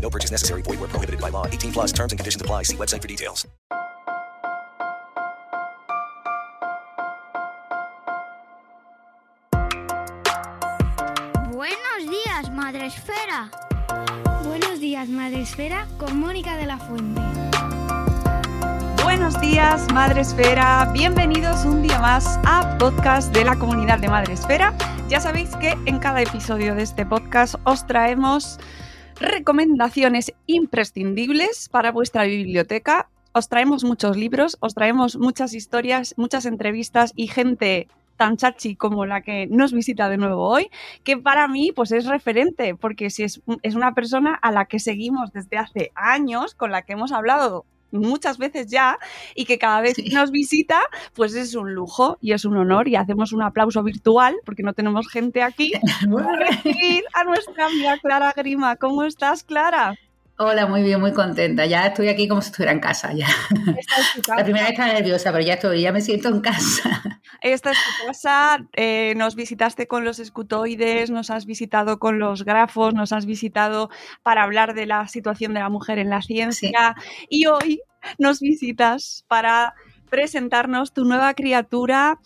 No purchase necessary. Void where prohibited by law. 18 plus terms and conditions apply. See website for details. Buenos días, Madre Esfera. Buenos días, Madre Esfera, con Mónica de la Fuente. Buenos días, Madre Esfera. Bienvenidos un día más a podcast de la comunidad de Madre Esfera. Ya sabéis que en cada episodio de este podcast os traemos recomendaciones imprescindibles para vuestra biblioteca. Os traemos muchos libros, os traemos muchas historias, muchas entrevistas y gente tan chachi como la que nos visita de nuevo hoy, que para mí pues es referente, porque si es, es una persona a la que seguimos desde hace años, con la que hemos hablado muchas veces ya y que cada vez que nos visita pues es un lujo y es un honor y hacemos un aplauso virtual porque no tenemos gente aquí para recibir a nuestra amiga Clara Grima. ¿Cómo estás, Clara? Hola, muy bien, muy contenta. Ya estoy aquí como si estuviera en casa ya. La primera vez estaba nerviosa, pero ya estoy, ya me siento en casa. Esta es tu casa, eh, nos visitaste con los escutoides, nos has visitado con los grafos, nos has visitado para hablar de la situación de la mujer en la ciencia y hoy nos visitas para presentarnos tu nueva criatura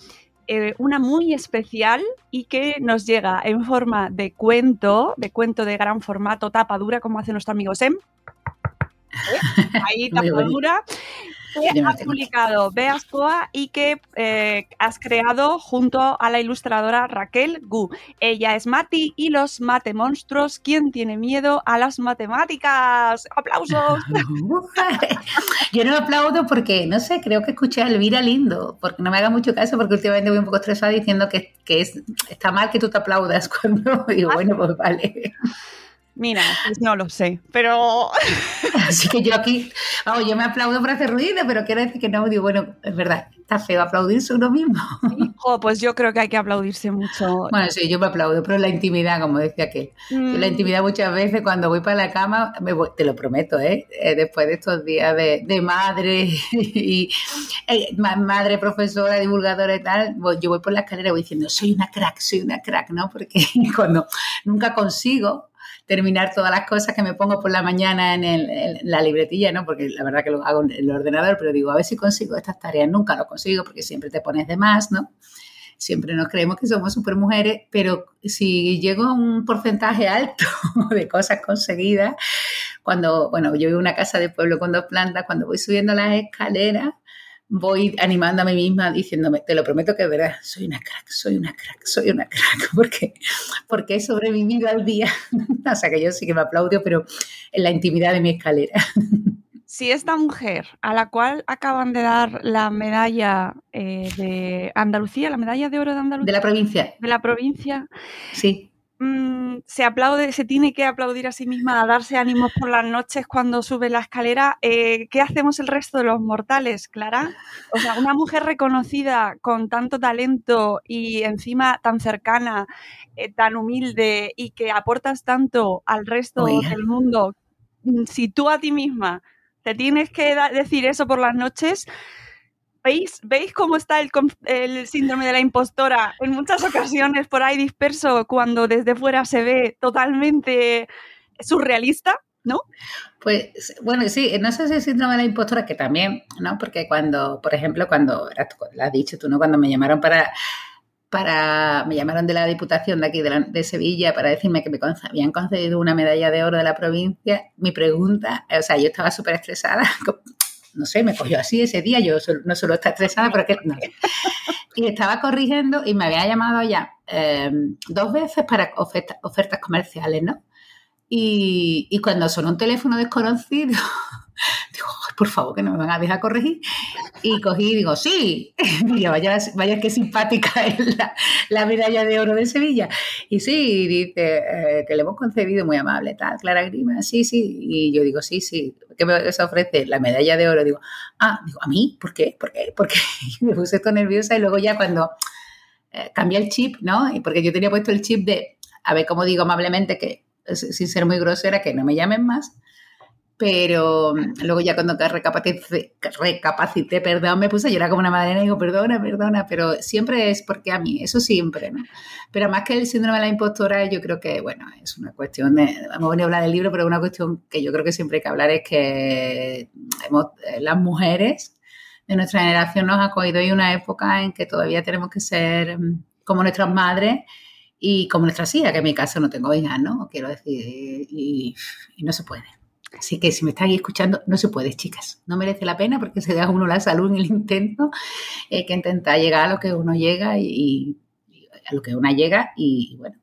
eh, una muy especial y que nos llega en forma de cuento, de cuento de gran formato, tapa dura, como hace nuestro amigo Sem. ¿Eh? Ahí, tapa dura. Que ha publicado Beascoa y que eh, has creado junto a la ilustradora Raquel Gu. Ella es Mati y los matemonstruos. ¿Quién tiene miedo a las matemáticas? ¡Aplausos! Yo no aplaudo porque, no sé, creo que escuché a Elvira Lindo, porque no me haga mucho caso porque últimamente voy un poco estresada diciendo que, que es, está mal que tú te aplaudas cuando digo, bueno, pues vale. Mira, pues no lo sé, pero... Así que yo aquí, oh, yo me aplaudo para hacer ruido, pero quiero decir que no, digo, bueno, es verdad, está feo aplaudirse uno mismo. Oh, pues yo creo que hay que aplaudirse mucho. Bueno, sí, yo me aplaudo, pero la intimidad, como decía aquel. Mm. La intimidad muchas veces cuando voy para la cama, me voy, te lo prometo, ¿eh? ¿eh? Después de estos días de, de madre y eh, madre, profesora, divulgadora y tal, yo voy por la escalera y voy diciendo, soy una crack, soy una crack, ¿no? Porque cuando nunca consigo terminar todas las cosas que me pongo por la mañana en, la libretilla, ¿no? Porque la verdad que lo hago en el ordenador, pero digo, a ver si consigo estas tareas. Nunca lo consigo porque siempre te pones de más, ¿no? Siempre nos creemos que somos super mujeres, pero si llego a un porcentaje alto de cosas conseguidas, cuando, bueno, yo vivo en una casa de pueblo con dos plantas, cuando voy subiendo las escaleras, voy animando a mí misma diciéndome, te lo prometo que verás, soy una crack, soy una crack, soy una crack, porque, porque he sobrevivido al día. o sea que yo sí que me aplaudo, pero en la intimidad de mi escalera. si esta mujer a la cual acaban de dar la medalla eh, de Andalucía, la medalla de oro de Andalucía. De la provincia. De la provincia. Sí se aplaude, se tiene que aplaudir a sí misma, a darse ánimos por las noches cuando sube la escalera. Eh, ¿Qué hacemos el resto de los mortales, Clara? O sea, una mujer reconocida con tanto talento y encima tan cercana, eh, tan humilde y que aportas tanto al resto del mundo, mm, si tú a ti misma te tienes que decir eso por las noches, ¿Veis, ¿Veis cómo está el, síndrome de la impostora en muchas ocasiones por ahí disperso cuando desde fuera se ve totalmente surrealista? ¿No? Pues bueno, sí, no sé si el síndrome de la impostora, que también, ¿no? Porque cuando, por ejemplo, cuando, lo has dicho tú, ¿no? Cuando me llamaron para, para, me llamaron de la Diputación de aquí, de, la, de Sevilla, para decirme que me habían concedido una medalla de oro de la provincia, mi pregunta, o sea, yo estaba súper estresada, no sé, me cogió así ese día, yo no solo está estresada, pero que no. Y estaba corrigiendo y me había llamado ya em, dos veces para ofertas comerciales, ¿no? Y, y cuando sonó un teléfono desconocido, digo, por favor, que no me van a dejar corregir. Y cogí y digo, sí, Mira, vaya, vaya qué simpática es la, medalla de oro de Sevilla. Y sí, dice, eh, que le hemos concedido muy amable, tal, Clara Grima, sí, sí. Y yo digo, sí, sí, ¿qué me ofrece? La medalla de oro. Digo, ah, digo, ¿a mí? ¿Por qué? ¿Por qué? Porque me puse todo nerviosa y luego ya cuando eh, cambié el chip, ¿no? Porque yo tenía puesto el chip de, a ver, cómo digo amablemente que, sin ser muy grosera, que no me llamen más pero mm, luego ya cuando recapacité, recapacité, perdón, me puse a llorar como una madre y digo, perdona, perdona, pero siempre es porque a mí, eso siempre, ¿no? Pero más que el síndrome de la impostora, yo creo que, bueno, es una cuestión de, vamos a venir a hablar del libro, pero una cuestión que yo creo que siempre hay que hablar es que hemos, eh, las mujeres de nuestra generación nos ha cogido hoy una época en que todavía tenemos que ser mm, como nuestras madres y como nuestras hijas, que en mi caso no tengo hijas, ¿no? Quiero decir, y no se puede. Así que si me estáis escuchando, no se puede, chicas. No merece la pena porque se da uno la salud en el intento. Hay que intentar llegar a lo que uno llega y, a lo que una llega y bueno,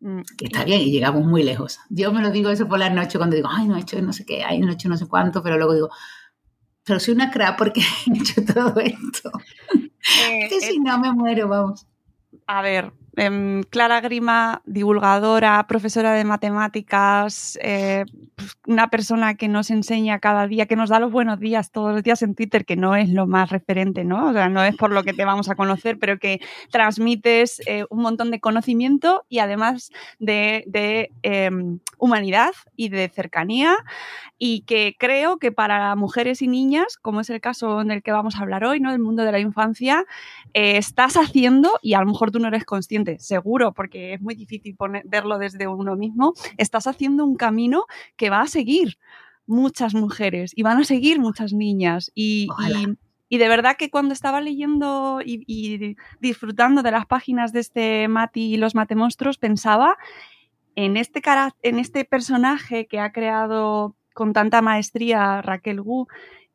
mm, que está bien y llegamos muy lejos. Yo me lo digo eso por la noche cuando digo, ay, no he hecho no sé qué, ay, no he hecho no sé cuánto, pero luego digo, pero soy una crack porque he hecho todo esto. Eh, que si no me muero, vamos. A ver, Em, Clara Grima, divulgadora, profesora de matemáticas, eh, una persona que nos enseña cada día, que nos da los buenos días todos los días en Twitter, que no es lo más referente, ¿no? O sea, no es por lo que te vamos a conocer, pero que transmites eh, un montón de conocimiento y además de, em, humanidad y de cercanía y que creo que para mujeres y niñas, como es el caso en el que vamos a hablar hoy, ¿no? Del mundo de la infancia, eh, estás haciendo, y a lo mejor tú no eres consciente, seguro, porque es muy difícil verlo desde uno mismo, estás haciendo un camino que va a seguir muchas mujeres y van a seguir muchas niñas. Y, y, de verdad que cuando estaba leyendo y, disfrutando de las páginas de este Mati y los Matemonstruos, pensaba en este, en este personaje que ha creado con tanta maestría Raquel Gu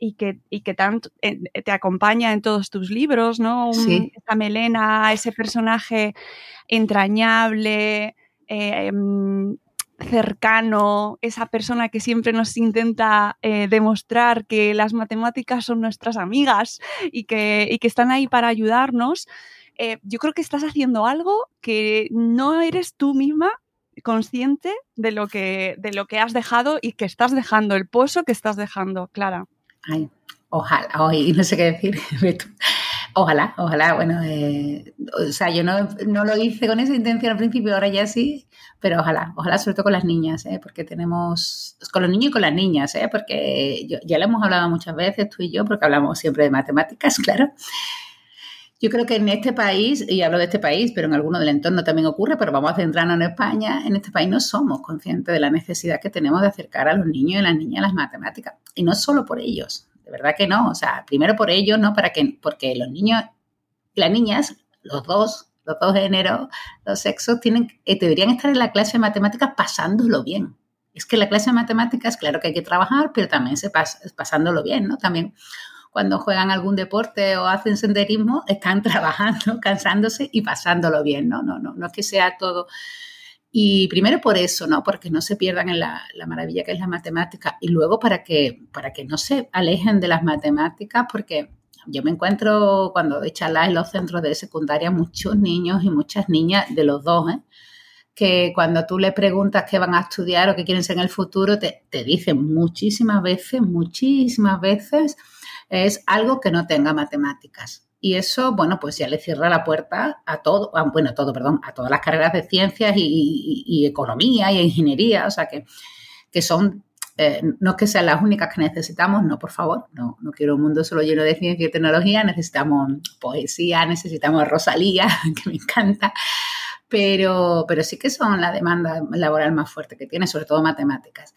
y que, y que tanto eh, te acompaña en todos tus libros, ¿no? Esa melena, ese personaje entrañable, eh, em, cercano, esa persona que siempre nos intenta eh, demostrar que las matemáticas son nuestras amigas y que, y que están ahí para ayudarnos. yo creo que estás haciendo algo que no eres tú misma consciente de lo que, de lo que has dejado y que estás dejando, el pozo que estás dejando, Clara. Ay, ojalá, hoy no sé qué decir. Ojalá, ojalá, bueno, eh, o sea, yo no, lo hice con esa intención al principio, ahora ya sí, pero ojalá, ojalá sobre todo con las niñas, ¿eh? porque tenemos, con los niños y con las niñas, ¿eh? porque ya lo hemos hablado muchas veces tú y yo, porque hablamos siempre de matemáticas, claro, yo creo que en este país, y hablo de este país, pero en alguno del entorno también ocurre, pero vamos a centrarnos en España, en este país no somos conscientes de la necesidad que tenemos de acercar a los niños y las niñas a las matemáticas. Y no solo por ellos, de verdad que no. O sea, primero por ellos, ¿no? Para que, porque los niños y las niñas, los dos, los dos géneros, los sexos, tienen, eh, deberían estar en la clase de matemáticas pasándolo bien. Es que la clase de matemáticas, claro que hay que trabajar, pero también se pasa, pasándolo bien, ¿no? También cuando juegan algún deporte o hacen senderismo, están trabajando, cansándose y pasándolo bien, ¿no? No, no, no es que sea todo. Y primero por eso, ¿no? Porque no se pierdan en la, maravilla que es la matemática. Y luego para que, para que no se alejen de las matemáticas, porque yo me encuentro cuando doy charlas en los centros de secundaria muchos niños y muchas niñas de los dos, ¿eh? que cuando tú les preguntas qué van a estudiar o qué quieren ser en el futuro, te, te dicen muchísimas veces, muchísimas veces, es algo que no tenga matemáticas. Y eso, bueno, pues ya le cierra la puerta a todo, bueno, a todo, perdón, a todas las carreras de ciencias y, economía y ingeniería, o sea que, que son, eh, no es que sean las únicas que necesitamos, no, por favor, no, no quiero un mundo solo lleno de ciencia y tecnología, necesitamos poesía, necesitamos Rosalía, que me encanta, pero, pero sí que son la demanda laboral más fuerte que tiene, sobre todo matemáticas.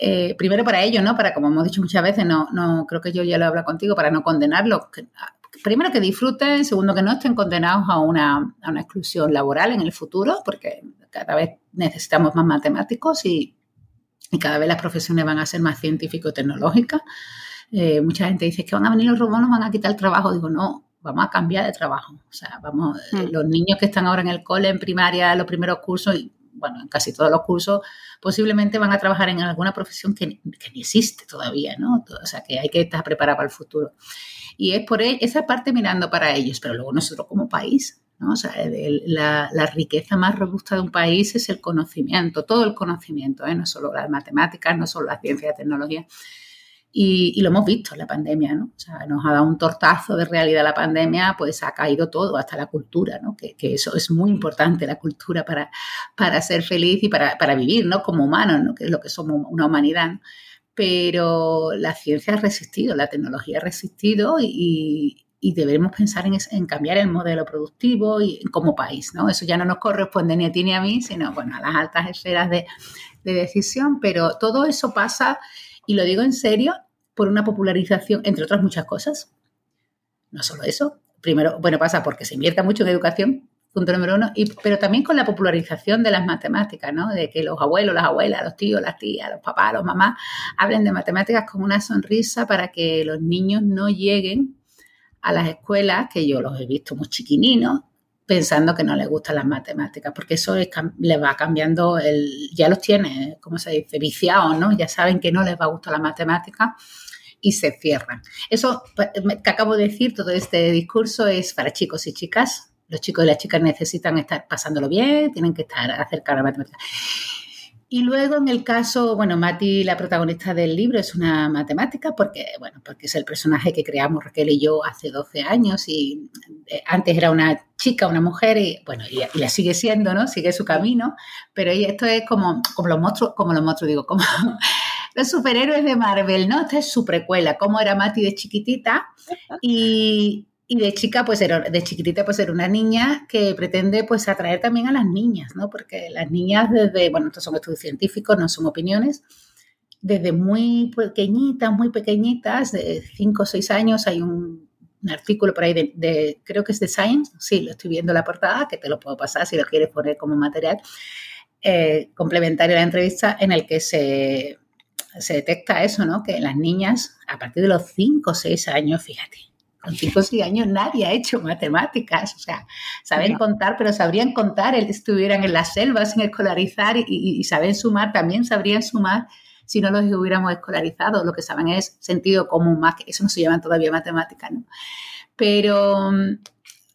Eh, primero para ello, ¿no? Para, como hemos dicho muchas veces, no, no creo que yo ya lo hablo contigo, para no condenarlos. primero que disfruten, segundo que no estén condenados a una, a una, exclusión laboral en el futuro, porque cada vez necesitamos más matemáticos y, y cada vez las profesiones van a ser más científico-tecnológicas. eh, mucha gente dice que van a venir los robots, nos van a quitar el trabajo. Digo, no, vamos a cambiar de trabajo. O sea, vamos, eh, Mm. los niños que están ahora en el cole, en primaria, los primeros cursos, bueno, en casi todos los cursos, posiblemente van a trabajar en alguna profesión que, que ni existe todavía, ¿no? O sea, que hay que estar preparado para el futuro. Y es por e- esa parte mirando para ellos, pero luego nosotros como país, ¿no? O sea, el- la, la riqueza más robusta de un país es el conocimiento, todo el conocimiento, ¿eh? No solo las matemáticas, no solo la ciencia y la tecnología. Y, y lo hemos visto en la pandemia, ¿no? O sea, nos ha dado un tortazo de realidad la pandemia, pues ha caído todo, hasta la cultura, ¿no? Que, que eso es muy importante, la cultura, para, para ser feliz y para, para vivir, ¿no? Como humanos, ¿no? Que es lo que somos, una humanidad, ¿no? Pero la ciencia ha resistido, la tecnología ha resistido y, y debemos pensar en, en cambiar el modelo productivo y como país, ¿no? Eso ya no nos corresponde ni a ti ni a mí, sino, bueno, a las altas esferas de, de decisión, pero todo eso pasa, y lo digo en serio, por una popularización, entre otras muchas cosas. No solo eso. Primero, bueno, pasa porque se invierta mucho en educación, punto número uno, y, pero también con la popularización de las matemáticas, ¿no? De que los abuelos, las abuelas, los tíos, las tías, los papás, los mamás hablen de matemáticas con una sonrisa para que los niños no lleguen a las escuelas, que yo los he visto muy chiquininos, pensando que no les gustan las matemáticas, porque eso es, les va cambiando, el, ya los tiene, ¿cómo se dice?, viciados, ¿no? Ya saben que no les va a gustar la matemática y se cierran. Eso me- que acabo de decir, todo este discurso es para chicos y chicas. Los chicos y las chicas necesitan estar pasándolo bien, tienen que estar acercados a la matemática. Y luego en el caso, bueno, Mati, la protagonista del libro, es una matemática porque, bueno, porque es el personaje que creamos Raquel y yo hace 12 años y eh, antes era una chica, una mujer y, bueno, y, la sigue siendo, ¿no? Sigue su camino, pero esto es como, como los monstruos, como los monstruos, digo, como los superhéroes de Marvel, ¿no? Esta es su precuela, cómo era Mati de chiquitita y, y de chica, pues era, de chiquitita, pues era una niña que pretende pues atraer también a las niñas, ¿no? Porque las niñas desde, bueno, estos son estudios científicos, no son opiniones, desde muy pequeñitas, muy pequeñitas, de 5 o 6 años, hay un, un artículo por ahí de, de, creo que es de Science, sí, lo estoy viendo en la portada, que te lo puedo pasar si lo quieres poner como material, eh, complementario a la entrevista, en el que se, se detecta eso, ¿no? Que las niñas, a partir de los 5 o 6 años, fíjate, con 5 o 6 años nadie ha hecho matemáticas, o sea, saben No. contar, pero sabrían contar, estuvieran en las selvas sin escolarizar y, y- y saben sumar, también sabrían sumar si no los hubiéramos escolarizado. Lo que saben es sentido común más, que eso no se llama todavía matemáticas, ¿no? Pero, mm,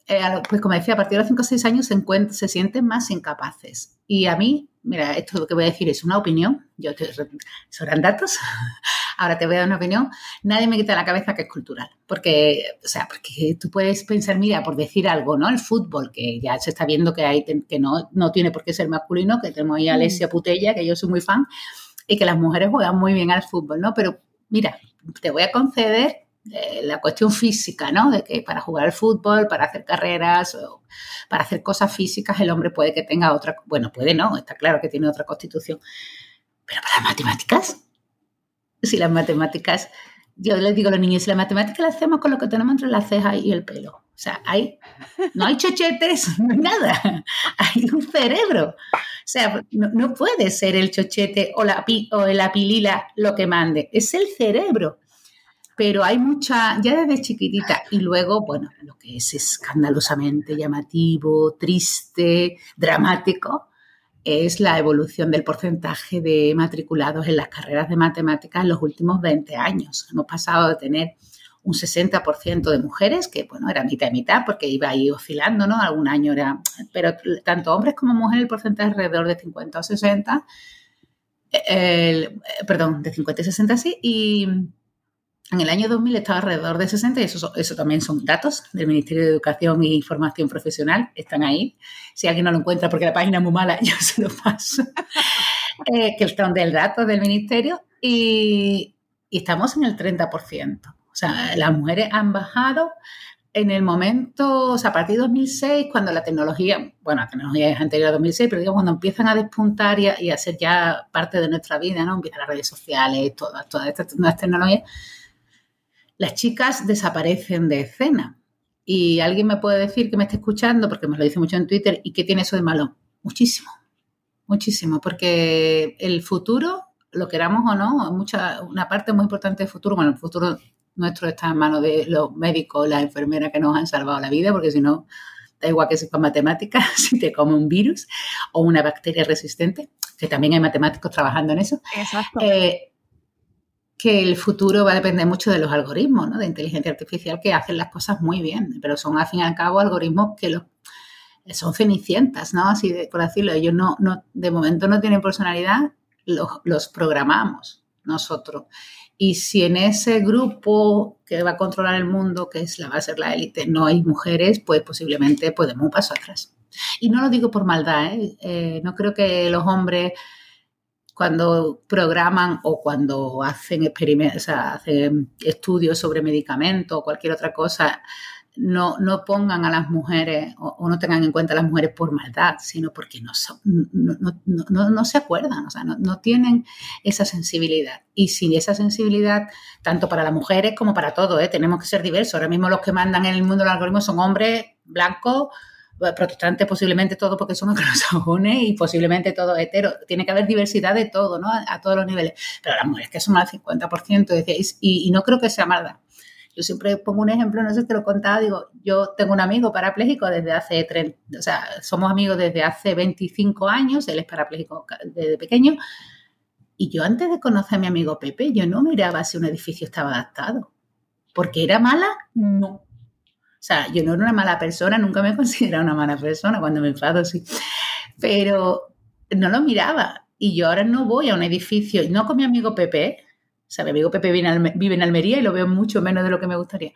eh, pues como decía, a partir de los 5 o 6 años se, se sienten más incapaces. Y a mí, mira, esto lo que voy a decir es una opinión, yo te, serán datos, ahora te voy a dar una opinión, nadie me quita la cabeza que es cultural, porque, o sea, porque tú puedes pensar, mira, por decir algo, ¿no? El fútbol, que ya se está viendo que, hay, que no, no tiene por qué ser masculino, que tenemos ahí a Alessia Putella, que yo soy muy fan, y que las mujeres juegan muy bien al fútbol, ¿no? Pero mira, te voy a conceder eh, la cuestión física, ¿no? De que para jugar al fútbol, para hacer carreras, o para hacer cosas físicas, el hombre puede que tenga otra, bueno, puede no, está claro que tiene otra constitución. Pero para las matemáticas, si las matemáticas, yo les digo a los niños, si las matemáticas las hacemos con lo que tenemos entre las cejas y el pelo. O sea, hay, no hay chochetes, no hay nada. Hay un cerebro. O sea, no, no puede ser el chochete o la, o la pilila lo que mande, es el cerebro. Pero hay mucha, ya desde chiquitita, y luego, bueno, lo que es escandalosamente llamativo, triste, dramático, es la evolución del porcentaje de matriculados en las carreras de matemáticas en los últimos 20 años. Hemos pasado de tener un 60% de mujeres, que bueno, era mitad y mitad, porque iba ahí oscilando, ¿no? Algún año era, pero tanto hombres como mujeres el porcentaje alrededor de 50 o 60, el, eh, perdón, de 50 y 60 sí, y en el año 2000 estaba alrededor de 60 y eso, eso también son datos del Ministerio de Educación y Formación Profesional, están ahí. Si alguien no lo encuentra porque la página es muy mala, yo se lo paso, eh, que están del dato del Ministerio y, y estamos en el 30%. O sea, las mujeres han bajado en el momento, o sea, a partir de 2006, cuando la tecnología, bueno, la tecnología es anterior a 2006, pero digamos, cuando empiezan a despuntar y a, y a ser ya parte de nuestra vida, ¿no? Empiezan las redes sociales, todas, todas estas nuevas tecnologías, las chicas desaparecen de escena. Y alguien me puede decir que me está escuchando, porque me lo dice mucho en Twitter, ¿y qué tiene eso de malo? Muchísimo, muchísimo, porque el futuro lo queramos o no, mucha, una parte muy importante del futuro, bueno, el futuro nuestro está en manos de los médicos, las enfermeras que nos han salvado la vida, porque si no, da igual que sepa matemáticas, si te come un virus o una bacteria resistente, que también hay matemáticos trabajando en eso. Exacto. Eh, que el futuro va a depender mucho de los algoritmos ¿no? de inteligencia artificial que hacen las cosas muy bien, pero son al fin y al cabo algoritmos que los, son cenicientas, ¿no? Así de, por decirlo, ellos no, no, de momento no tienen personalidad, los, programamos nosotros. Y si en ese grupo que va a controlar el mundo, que es la, va a ser la élite, no hay mujeres, pues posiblemente podemos un paso atrás. Y no lo digo por maldad, ¿eh? Eh, no creo que los hombres cuando programan o cuando hacen experimentos, o sea, hacen estudios sobre medicamentos o cualquier otra cosa, no, no pongan a las mujeres o, no tengan en cuenta a las mujeres por maldad, sino porque no, son, no, no, no, se acuerdan, o sea, no, tienen esa sensibilidad. Y sin esa sensibilidad, tanto para las mujeres como para todo, ¿eh? tenemos que ser diversos. Ahora mismo los que mandan en el mundo del algoritmo son hombres blancos, protestantes posiblemente todo porque son anglosajones y posiblemente todo hetero. Tiene que haber diversidad de todo, ¿no? A, todos los niveles. Pero las mujeres que son al 50%, decíais, y, y, no creo que sea maldad. Yo siempre pongo un ejemplo, no sé si te lo he contado, digo, yo tengo un amigo parapléjico desde hace, 30, o sea, somos amigos desde hace 25 años, él es parapléjico desde pequeño, y yo antes de conocer a mi amigo Pepe, yo no miraba si un edificio estaba adaptado. ¿Porque era mala? No. O sea, yo no era una mala persona, nunca me he considerado una mala persona, cuando me enfado sí. Pero no lo miraba. Y yo ahora no voy a un edificio, no con mi amigo Pepe, o sea, mi amigo Pepe vive en Almería y lo veo mucho menos de lo que me gustaría.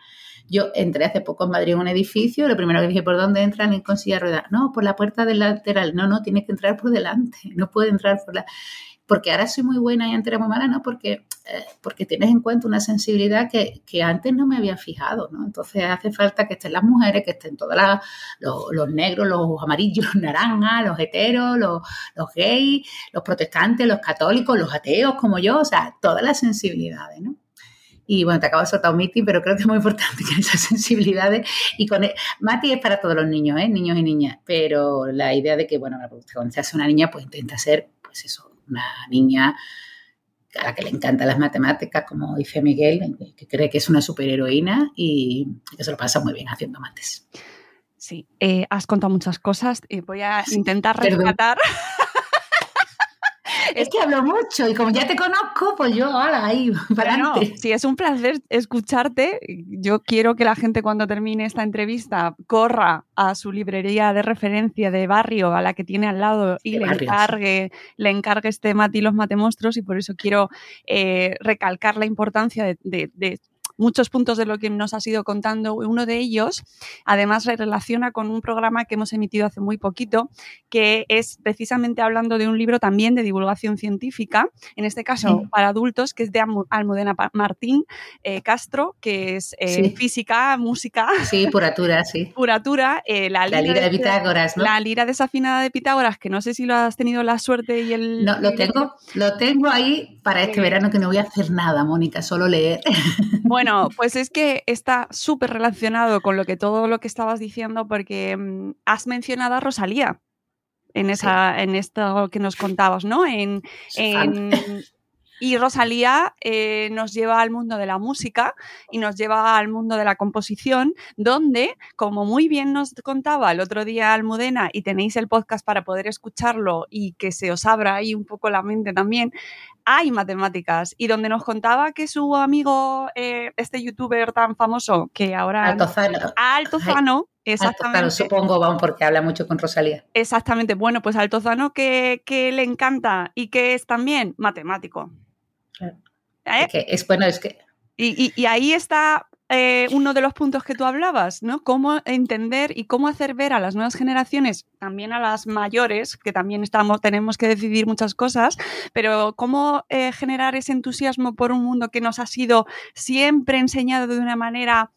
Yo entré hace poco en Madrid en un edificio, lo primero que dije, ¿por dónde entran y con silla rueda? No, por la puerta del lateral. No, no, tienes que entrar por delante, no puede entrar por la porque ahora soy muy buena y antes era muy mala, no, porque, eh, porque tienes en cuenta una sensibilidad que, que, antes no me había fijado, ¿no? Entonces hace falta que estén las mujeres, que estén todas las, los, los, negros, los amarillos, los naranjas, los heteros, los, gays, los protestantes, los católicos, los ateos como yo, o sea, todas las sensibilidades, ¿no? Y bueno, te acabo de soltar un meeting, pero creo que es muy importante que esas sensibilidades. Y con el, Mati es para todos los niños, ¿eh? niños y niñas. Pero la idea de que, bueno, cuando se hace una niña, pues intenta ser, pues eso, una niña a la que le encantan las matemáticas, como dice Miguel, que cree que es una superheroína y que se lo pasa muy bien haciendo mates. Sí, eh, has contado muchas cosas. y voy a intentar rescatar. Es que hablo mucho y como ya te conozco, pues yo, hola, ahí, para bueno, Sí, es un placer escucharte. Yo quiero que la gente cuando termine esta entrevista corra a su librería de referencia de barrio, a la que tiene al lado, y le encargue, le encargue este mate y los matemonstruos y por eso quiero eh, recalcar la importancia de, de, de muchos puntos de lo que nos has ido contando. Uno de ellos, además, se relaciona con un programa que hemos emitido hace muy poquito, que es precisamente hablando de un libro también de divulgación científica, en este caso sí. para adultos, que es de Almudena Martín eh, Castro, que es eh, sí. física, música. Sí, puratura, sí. Puratura. Eh, la, la, lira de, de Pitágoras, ¿no? La lira desafinada de Pitágoras, que no sé si lo has tenido la suerte y el... No, lo tengo, lo tengo ahí para este verano que no voy a hacer nada, Mónica, solo leer. Bueno, pues es que está súper relacionado con lo que todo lo que estabas diciendo, porque um, has mencionado a Rosalía en esa, sí. en esto que nos contabas, ¿no? En, en y Rosalía eh, nos lleva al mundo de la música y nos lleva al mundo de la composición, donde, como muy bien nos contaba el otro día Almudena, y tenéis el podcast para poder escucharlo y que se os abra ahí un poco la mente también, hay matemáticas. Y donde nos contaba que su amigo, eh, este youtuber tan famoso, que ahora... Altozano. Altozano. Exactamente. Altozano, supongo, vamos, porque habla mucho con Rosalía. Exactamente. Bueno, pues Altozano que, que le encanta y que es también matemático. ¿Eh? Que es bueno, es que. Y, y, y ahí está eh, uno de los puntos que tú hablabas, ¿no? Cómo entender y cómo hacer ver a las nuevas generaciones, también a las mayores, que también estamos, tenemos que decidir muchas cosas, pero cómo eh, generar ese entusiasmo por un mundo que nos ha sido siempre enseñado de una manera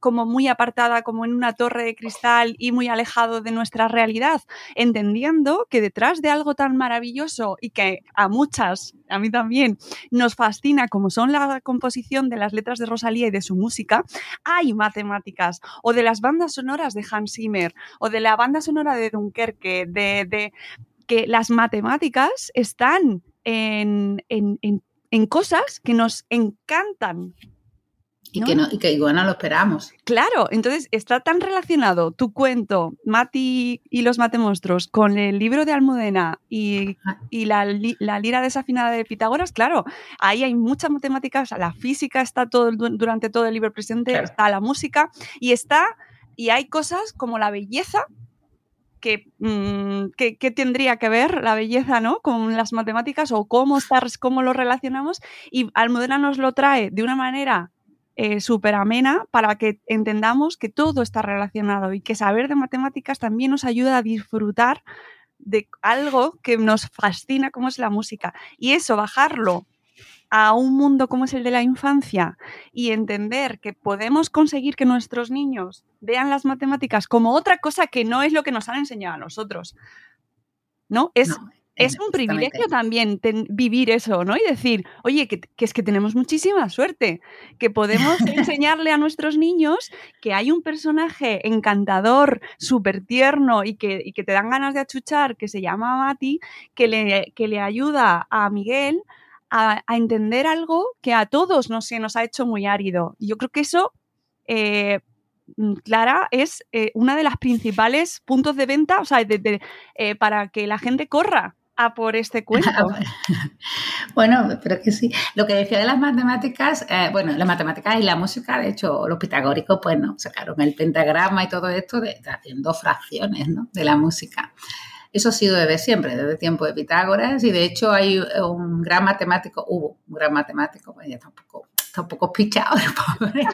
como muy apartada, como en una torre de cristal y muy alejado de nuestra realidad, entendiendo que detrás de algo tan maravilloso y que a muchas, a mí también, nos fascina, como son la composición de las letras de Rosalía y de su música, hay matemáticas, o de las bandas sonoras de Hans Zimmer, o de la banda sonora de Dunkerque, de, que las matemáticas están en, en, en cosas que nos encantan. Y, ¿no? que no, y que igual no lo esperamos. Claro, entonces está tan relacionado tu cuento, Mati y los matemonstruos, con el libro de Almudena y, y la, la lira desafinada de Pitágoras, claro, ahí hay muchas matemáticas, la física está todo durante todo el libro presente, Claro. está la música y está, y hay cosas como la belleza. Que, mm, que, que tendría que ver la belleza ¿no? con las matemáticas o cómo, estar, cómo lo relacionamos y Almudena nos lo trae de una manera eh, súper amena para que entendamos que todo está relacionado y que saber de matemáticas también nos ayuda a disfrutar de algo que nos fascina como es la música. Y eso, bajarlo a un mundo como es el de la infancia y entender que podemos conseguir que nuestros niños vean las matemáticas como otra cosa que no es lo que nos han enseñado a nosotros. ¿No? Es, es un privilegio también ten- vivir eso, ¿no? Y decir, oye, que, que es que tenemos muchísima suerte, que podemos enseñarle a nuestros niños que hay un personaje encantador, súper tierno y que, y que te dan ganas de achuchar, que se llama Mati, que le, que le ayuda a Miguel a, a entender algo que a todos nos, se nos ha hecho muy árido. Yo creo que eso... eh, mm, Clara, es eh, una de las principales puntos de venta, o sea, de- de- eh, para que la gente corra a por este cuento. Bueno, pero que sí. Lo que decía de las matemáticas, eh, bueno, las matemáticas y la música, de hecho, los pitagóricos, pues no, sacaron el pentagrama y todo esto de, haciendo fracciones, ¿no? De la música. Eso ha sido desde siempre, desde tiempo de Pitágoras, y de hecho hay un gran matemático, hubo un gran matemático, pues ya tampoco está un poco pichado, pobre,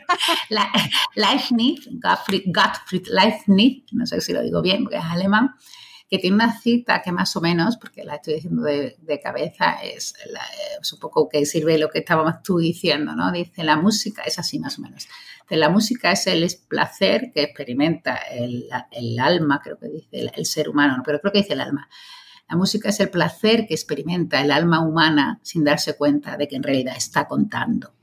Leibniz, Gottfried, Gottfried Leibniz, no sé si lo digo bien, porque es alemán, que tiene una cita que más o menos, porque la estoy diciendo de, cabeza, es, la- es un poco que sirve lo que estábamos tú diciendo, ¿no? Dice, la música es así más o menos. La música es el placer que experimenta el, el alma, creo que dice el, ser humano, ¿no? pero creo que dice el alma. La música es el placer que experimenta el alma humana sin darse cuenta de que en realidad está contando.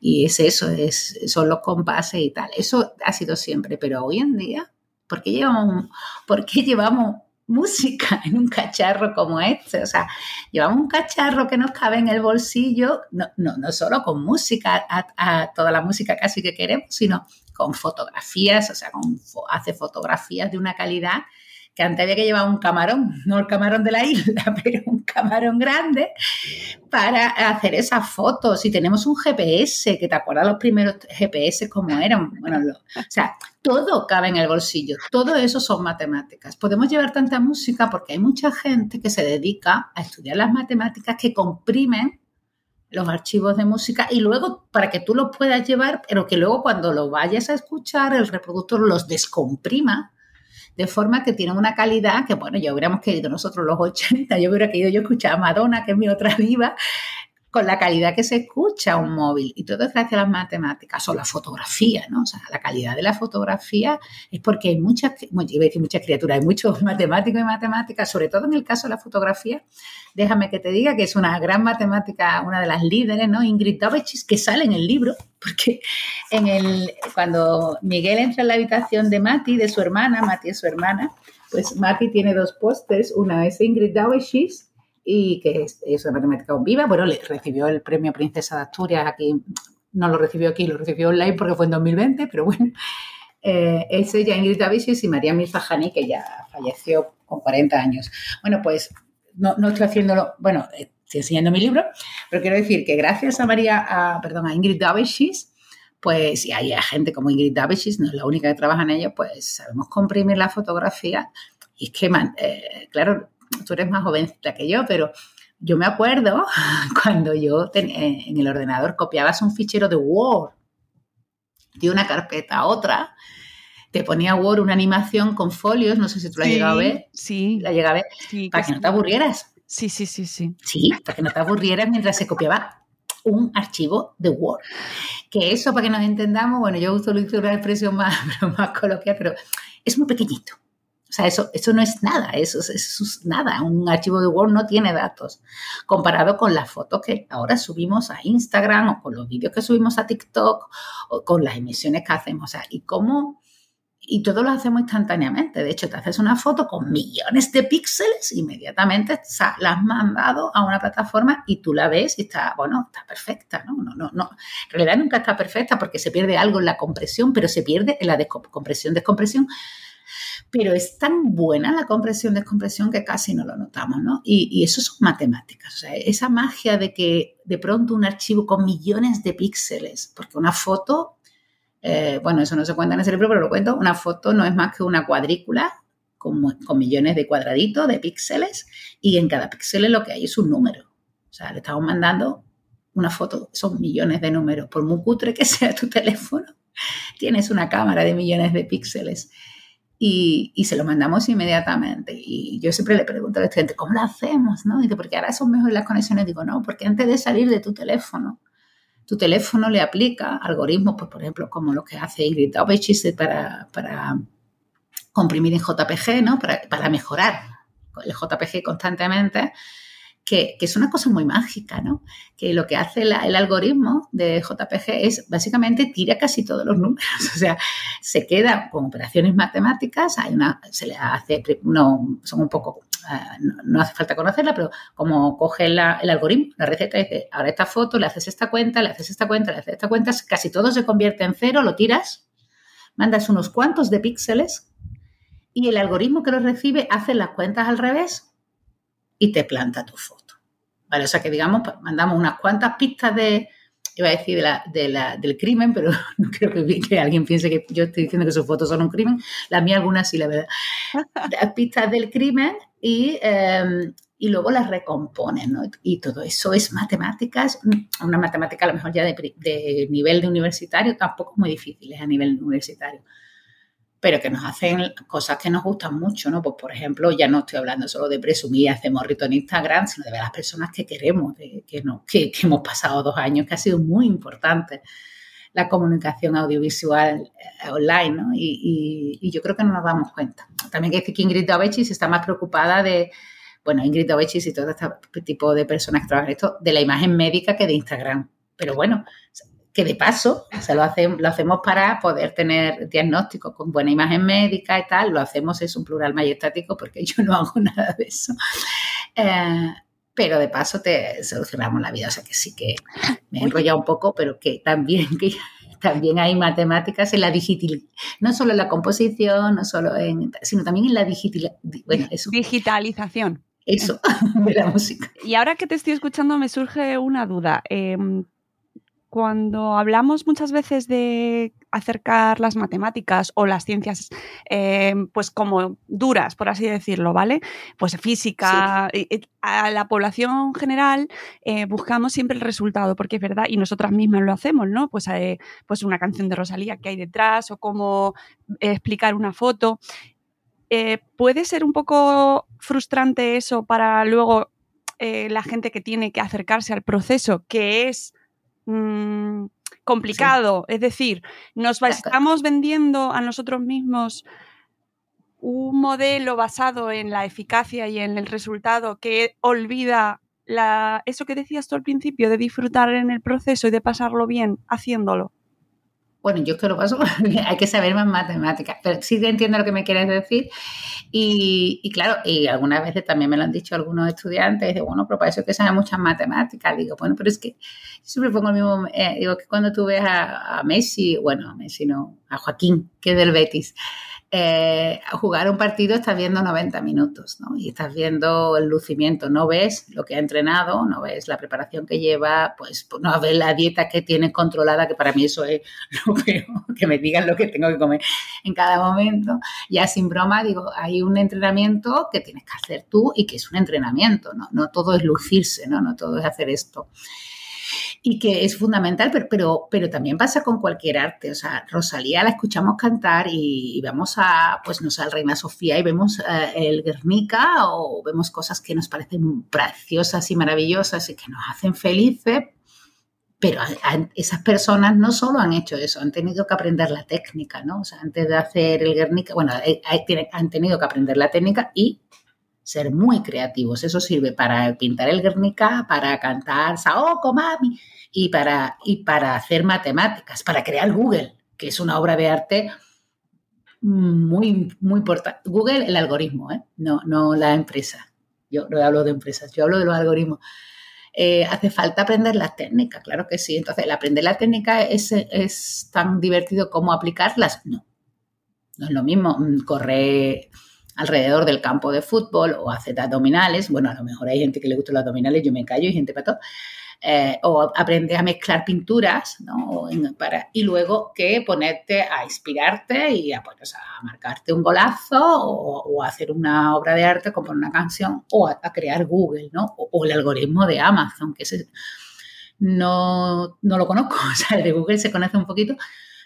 Y es eso, es, son los compases y tal. Eso ha sido siempre, pero hoy en día, ¿por qué llevamos, por qué llevamos música en un cacharro como este? O sea, llevamos un cacharro que nos cabe en el bolsillo, no, no, no solo con música, a, toda la música casi que queremos, sino con fotografías, o sea, con, hace fotografías de una calidad que antes había que llevar un camarón, no el camarón de la isla, pero un camarón grande para hacer esas fotos. Y tenemos un GPS, que te acuerdas los primeros GPS como eran. Bueno, o sea, todo cabe en el bolsillo, todo eso son matemáticas. Podemos llevar tanta música porque hay mucha gente que se dedica a estudiar las matemáticas que comprimen los archivos de música y luego para que tú los puedas llevar, pero que luego cuando lo vayas a escuchar el reproductor los descomprima de forma que tienen una calidad que, bueno, yo hubiéramos querido nosotros los 80, yo hubiera querido yo escuchar a Madonna, que es mi otra diva, con la calidad que se escucha un móvil. Y todo es gracias a las matemáticas o la fotografía, ¿no? O sea, la calidad de la fotografía es porque hay muchas, bueno, iba a decir muchas criaturas, hay muchos matemáticos y matemáticas, sobre todo en el caso de la fotografía. Déjame que te diga que es una gran matemática, una de las líderes, ¿no? Ingrid Dovechis, que sale en el libro, porque en el, cuando Miguel entra en la habitación de Mati, de su hermana, Mati es su hermana, pues Mati tiene dos pósters, una es Ingrid Dovechis, y que es, es una matemática viva. Bueno, le recibió el premio Princesa de Asturias aquí, no lo recibió aquí, lo recibió online porque fue en 2020, pero bueno, eh, es ella, Ingrid Davicius y María Mirfajani, que ya falleció con 40 años. Bueno, pues no, no estoy haciéndolo, bueno, eh, estoy enseñando mi libro, pero quiero decir que gracias a María, perdón, a Ingrid Davicius, pues y hay gente como Ingrid Davicius, no es la única que trabaja en ello, pues sabemos comprimir la fotografía. Y es que, eh, claro, tú eres más jovencita que yo, pero yo me acuerdo cuando yo ten, eh, en el ordenador copiabas un fichero de Word de una carpeta a otra, te ponía Word una animación con folios, no sé si tú la has Sí, llegado a ver, Sí, la llegado a ver, sí. para que no te aburrieras. Sí, sí, sí, sí. Sí, para que no te aburrieras mientras se copiaba un archivo de Word. Que eso, para que nos entendamos, bueno, yo uso una expresión más, más coloquial, pero es muy pequeñito. O sea, eso, eso no es nada, eso, es nada. Un archivo de Word no tiene datos. Comparado con las fotos que ahora subimos a Instagram o con los vídeos que subimos a TikTok o con las emisiones que hacemos. O sea, y cómo, y todo lo hacemos instantáneamente. De hecho, te haces una foto con millones de píxeles, inmediatamente la has mandado a una plataforma y tú la ves y está, bueno, está perfecta, ¿no? No, no, no. En realidad nunca está perfecta porque se pierde algo en la compresión, pero se pierde en la descompresión, descompresión. Pero es tan buena la compresión, descompresión que casi no lo notamos, ¿no? Y, eso son matemáticas. O sea, esa magia de que de pronto un archivo con millones de píxeles, porque una foto eh, bueno, eso no se cuenta en ese libro, pero lo cuento, una foto no es más que una cuadrícula con, millones de cuadraditos, de píxeles, y en cada píxel lo que hay es un número. O sea, le estamos mandando una foto, son millones de números, por muy cutre que sea tu teléfono, tienes una cámara de millones de píxeles. Y, se lo mandamos inmediatamente. Y yo siempre le pregunto al estudiante, ¿cómo lo hacemos? ¿no? Dice, porque ahora son mejores las conexiones. Digo, no, porque antes de salir de tu teléfono, tu teléfono le aplica algoritmos, pues, por ejemplo, como lo que hace Ingrid Daubechis para, para comprimir en JPG, ¿no? Para, para mejorar el JPG constantemente, que, es una cosa muy mágica, ¿no? Que lo que hace el algoritmo de JPG es básicamente tira casi todos los números, o sea, se queda con operaciones matemáticas, hay una, se le hace, no, son un poco Ah, no, hace falta conocerla, pero como coge el algoritmo, la receta, dice, ahora esta foto, le haces esta cuenta, le haces esta cuenta, le haces esta cuenta, casi todo se convierte en cero, lo tiras, mandas unos cuantos de píxeles y el algoritmo que lo recibe hace las cuentas al revés y te planta tu foto. Vale, o sea que digamos, pues, mandamos unas cuantas pistas de, iba a decir de la, del crimen, pero no creo que, que, alguien piense que yo estoy diciendo que sus fotos son un crimen. La mía algunas sí, la verdad. Las pistas del crimen y, em, y luego las recomponen, ¿no? Y todo eso es matemáticas, una matemática a lo mejor ya de, nivel de universitario, tampoco muy difíciles a nivel universitario, pero que nos hacen cosas que nos gustan mucho, ¿no? Pues, por ejemplo, ya no estoy hablando solo de presumir, hacemos rito en Instagram, sino de ver las personas que queremos, que, no, que, hemos pasado dos años, que ha sido muy importante la comunicación audiovisual eh, online, ¿no? Y, yo creo que no nos damos cuenta. También que decir que Ingrid Dovechis está más preocupada de, bueno, Ingrid Dovechis y todo este tipo de personas que trabajan esto, de la imagen médica que de Instagram. Pero bueno, que de paso, se lo, hacemos, lo hacemos para poder tener diagnósticos con buena imagen médica y tal, lo hacemos es un plural majestático porque yo no hago nada de eso. Eh, pero de paso te solucionamos la vida. O sea que sí que me he enrollado un poco, pero que también, que también hay matemáticas en la digital, no solo en la composición, no solo en, sino también en la digital, digitalización. Eso, de la música. Y ahora que te estoy escuchando me surge una duda. Em, cuando hablamos muchas veces de acercar las matemáticas o las ciencias, eh, pues como duras, por así decirlo, ¿vale? Pues física, a la población general eh, buscamos siempre el resultado, porque es verdad, y nosotras mismas lo hacemos, ¿no? Pues, eh, pues una canción de Rosalía que hay detrás o cómo explicar una foto. puede ser un poco frustrante eso para luego la gente que tiene que acercarse al proceso, que es Mm, complicado. Es decir, nos estamos vendiendo a nosotros mismos un modelo basado en la eficacia y en el resultado que olvida la, eso que decías tú al principio, de disfrutar en el proceso y de pasarlo bien haciéndolo. Bueno, yo es que lo paso, hay que saber más matemáticas, pero sí entiendo lo que me quieres decir. Y, claro, y algunas veces también me lo han dicho algunos estudiantes, de bueno, pero para eso es que sabe muchas matemáticas. Digo, bueno, pero es que siempre pongo el mismo, eh, digo que cuando tú ves a, a Messi, bueno, a Messi no, a Joaquín, que es del Betis, eh, jugar un partido estás viendo 90 minutos, ¿no? Y estás viendo el lucimiento, no ves lo que ha entrenado, no ves la preparación que lleva, pues, pues no ves la dieta que tiene controlada, que para mí eso es lo peor, que me digan lo que tengo que comer en cada momento. Ya sin broma, digo, hay un entrenamiento que tienes que hacer tú y que es un entrenamiento, ¿no? No todo es lucirse, ¿no? No todo es hacer esto y que es fundamental, pero, pero, pero también pasa con cualquier arte. O sea, Rosalía la escuchamos cantar y, vamos a, pues no sé, al Reina Sofía y vemos eh, el Guernica o vemos cosas que nos parecen preciosas y maravillosas y que nos hacen felices, pero esas personas no solo han hecho eso, han tenido que aprender la técnica, ¿no? O sea, antes de hacer el Guernica, bueno, eh, han tenido que aprender la técnica y ser muy creativos. Eso sirve para pintar el Guernica, para cantar Saoko Mami y para, y para hacer matemáticas, para crear Google, que es una obra de arte muy, muy importante. Google, el algoritmo, ¿eh? no, no la empresa. Yo no hablo de empresas, yo hablo de los algoritmos. Eh, hace falta aprender las técnicas, claro que sí. Entonces, aprender la técnica es, es tan divertido como aplicarlas. No, no es lo mismo mm, correr alrededor del campo de fútbol o hacer abdominales. Bueno, a lo mejor hay gente que le gusta los abdominales, yo me callo y gente para todo. Eh, o aprender a mezclar pinturas, ¿no? Y luego que ponerte a inspirarte y a, pues, a marcarte un golazo o, a hacer una obra de arte, como una canción, o a, crear Google, ¿no? O, el algoritmo de Amazon, que ese no, no lo conozco, o sea, el de Google se conoce un poquito,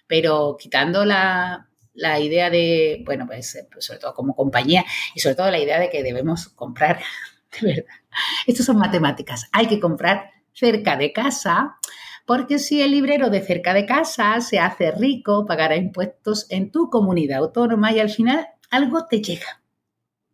pero quitando la, la idea de, bueno, pues, pues sobre todo como compañía y sobre todo la idea de que debemos comprar, de verdad, estas son matemáticas, hay que comprar cerca de casa, porque si el librero de cerca de casa se hace rico, pagará impuestos en tu comunidad autónoma y al final algo te llega.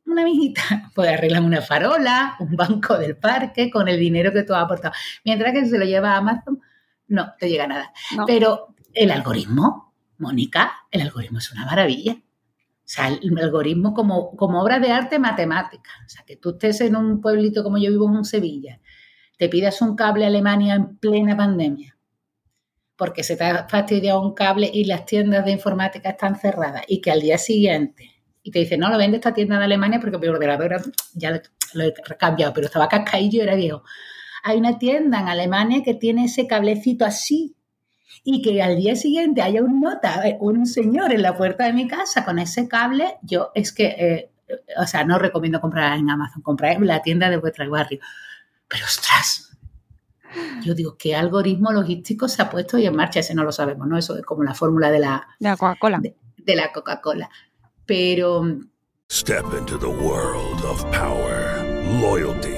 Una amiguita puede arreglar una farola, un banco del parque con el dinero que tú has aportado. Mientras que se lo lleva a Amazon, no te llega nada. Pero el algoritmo, Mónica, el algoritmo es una maravilla. O sea, el algoritmo como, como obra de arte matemática. O sea, que tú estés en un pueblito como yo vivo en Sevilla te pidas un cable Alemania en plena pandemia, porque se te ha fastidiado un cable y las tiendas de informática están cerradas, y que al día siguiente, y te dicen, no, lo vende esta tienda de Alemania porque mi ordenador ya lo, he cambiado, pero estaba cascaillo y era viejo. Hay una tienda en Alemania que tiene ese cablecito así, y que al día siguiente haya un nota, un señor en la puerta de mi casa con ese cable, yo es que, eh, o sea, no recomiendo comprar en Amazon, comprar en la tienda de vuestro barrio. Pero ostras, yo digo, ¿qué algoritmo logístico se ha puesto hoy en marcha? Ese no lo sabemos, ¿no? Eso es como la fórmula de la, de la Coca-Cola. De, de, la Coca-Cola. Pero. Step into the world of power, loyalty,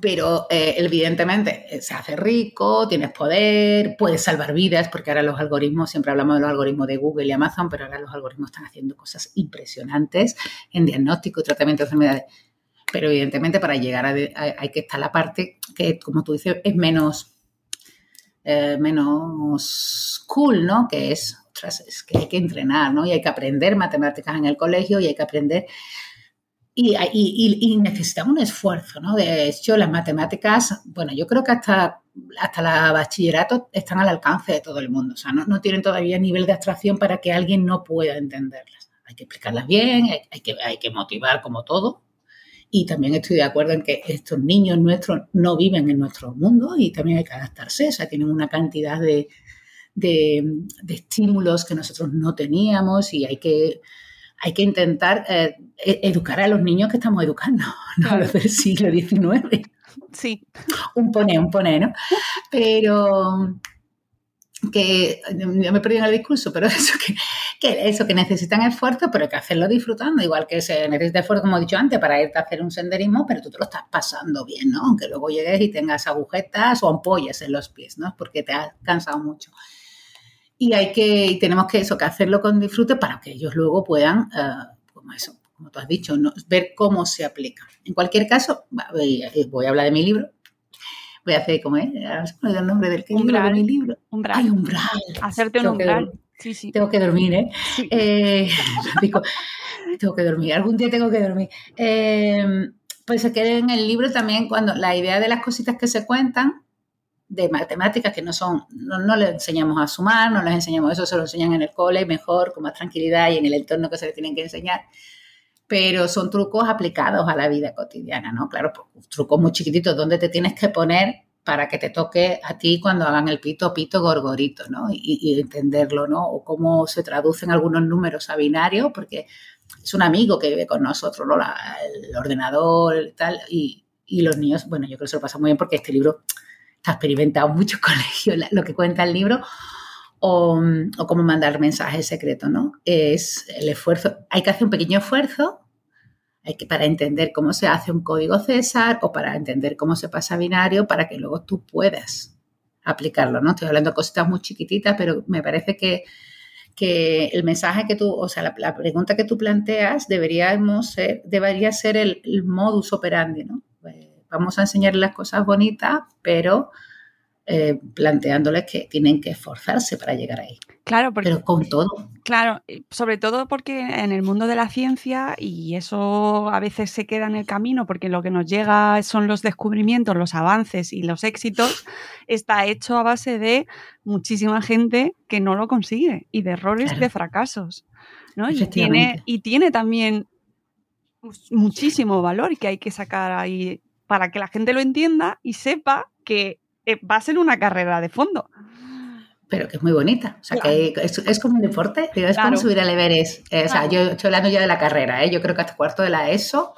Pero eh, evidentemente eh, se hace rico, tienes poder, puedes salvar vidas, porque ahora los algoritmos, siempre hablamos de los algoritmos de Google y Amazon, pero ahora los algoritmos están haciendo cosas impresionantes en diagnóstico y tratamiento de enfermedades. Pero evidentemente para llegar a, hay que estar la parte que, como tú dices, es menos, eh, menos cool, ¿no? Que es, es que hay que entrenar, ¿no? Y hay que aprender matemáticas en el colegio y hay que aprender y, y, necesitamos un esfuerzo, ¿no? De hecho, las matemáticas, bueno, yo creo que hasta, hasta la bachillerato están al alcance de todo el mundo. O sea, no, no tienen todavía nivel de abstracción para que alguien no pueda entenderlas. Hay que explicarlas bien, hay, que, hay que motivar como todo. Y también estoy de acuerdo en que estos niños nuestros no viven en nuestro mundo y también hay que adaptarse. O sea, tienen una cantidad de, de, de estímulos que nosotros no teníamos y hay que hay que intentar eh, e-, educar a los niños que estamos educando, no los del siglo XIX. Sí. Un pone, un pone, ¿no? Pero que yo me perdí en el discurso, pero eso que, que, eso que necesitan esfuerzo, pero hay que hacerlo disfrutando, igual que se necesita esfuerzo, como he dicho antes, para irte a hacer un senderismo, pero tú te lo estás pasando bien, ¿no? Aunque luego llegues y tengas agujetas o ampollas en los pies, ¿no? Porque te has cansado mucho y hay que, tenemos que eso, que hacerlo con disfrute para que ellos luego puedan, uh, como eso, como tú has dicho, ¿no? ver cómo se aplica. En cualquier caso, voy a hablar de mi libro. Voy a hacer, ¿cómo es? el nombre del umbral, libro, de mi libro. Umbral. Ay, umbral. Hacerte un umbral. Sí, sí. Tengo que dormir, ¿eh? eh tengo que dormir. Algún día tengo que dormir. Eh, pues se quede en el libro también cuando la idea de las cositas que se cuentan de matemáticas que no son, no, no les enseñamos a sumar, no les enseñamos eso, se lo enseñan en el cole mejor, con más tranquilidad y en el entorno que se les tienen que enseñar. Pero son trucos aplicados a la vida cotidiana, ¿no? Claro, trucos muy chiquititos, donde te tienes que poner para que te toque a ti cuando hagan el pito, pito, gorgorito, ¿no? Y, entenderlo, ¿no? O cómo se traducen algunos números a binarios, porque es un amigo que vive con nosotros, ¿no? El ordenador tal, y, y, los niños, bueno, yo creo que se lo pasan muy bien porque este libro está experimentado en muchos colegios, lo que cuenta el libro, o, cómo mandar mensajes secretos, ¿no? Es el esfuerzo, hay que hacer un pequeño esfuerzo hay que, para entender cómo se hace un código César o para entender cómo se pasa binario para que luego tú puedas aplicarlo, ¿no? Estoy hablando de cositas muy chiquititas, pero me parece que, que el mensaje que tú, o sea, la, la pregunta que tú planteas deberíamos ser, debería ser el, el modus operandi, ¿no? Vamos a enseñar las cosas bonitas, pero eh, planteándoles que tienen que esforzarse para llegar ahí. Claro, porque, pero con todo. Claro, sobre todo porque en el mundo de la ciencia, y eso a veces se queda en el camino, porque lo que nos llega son los descubrimientos, los avances y los éxitos, está hecho a base de muchísima gente que no lo consigue y de errores, claro. de fracasos. ¿no? Y, tiene, y tiene también muchísimo valor que hay que sacar ahí para que la gente lo entienda y sepa que eh, va a ser una carrera de fondo. Pero que es muy bonita. O sea, claro. que es, es, como un deporte. Digo, es claro. como subir al Everest. Eh, claro. O sea, yo estoy hablando ya de la carrera. ¿eh? Yo creo que hasta cuarto de la ESO,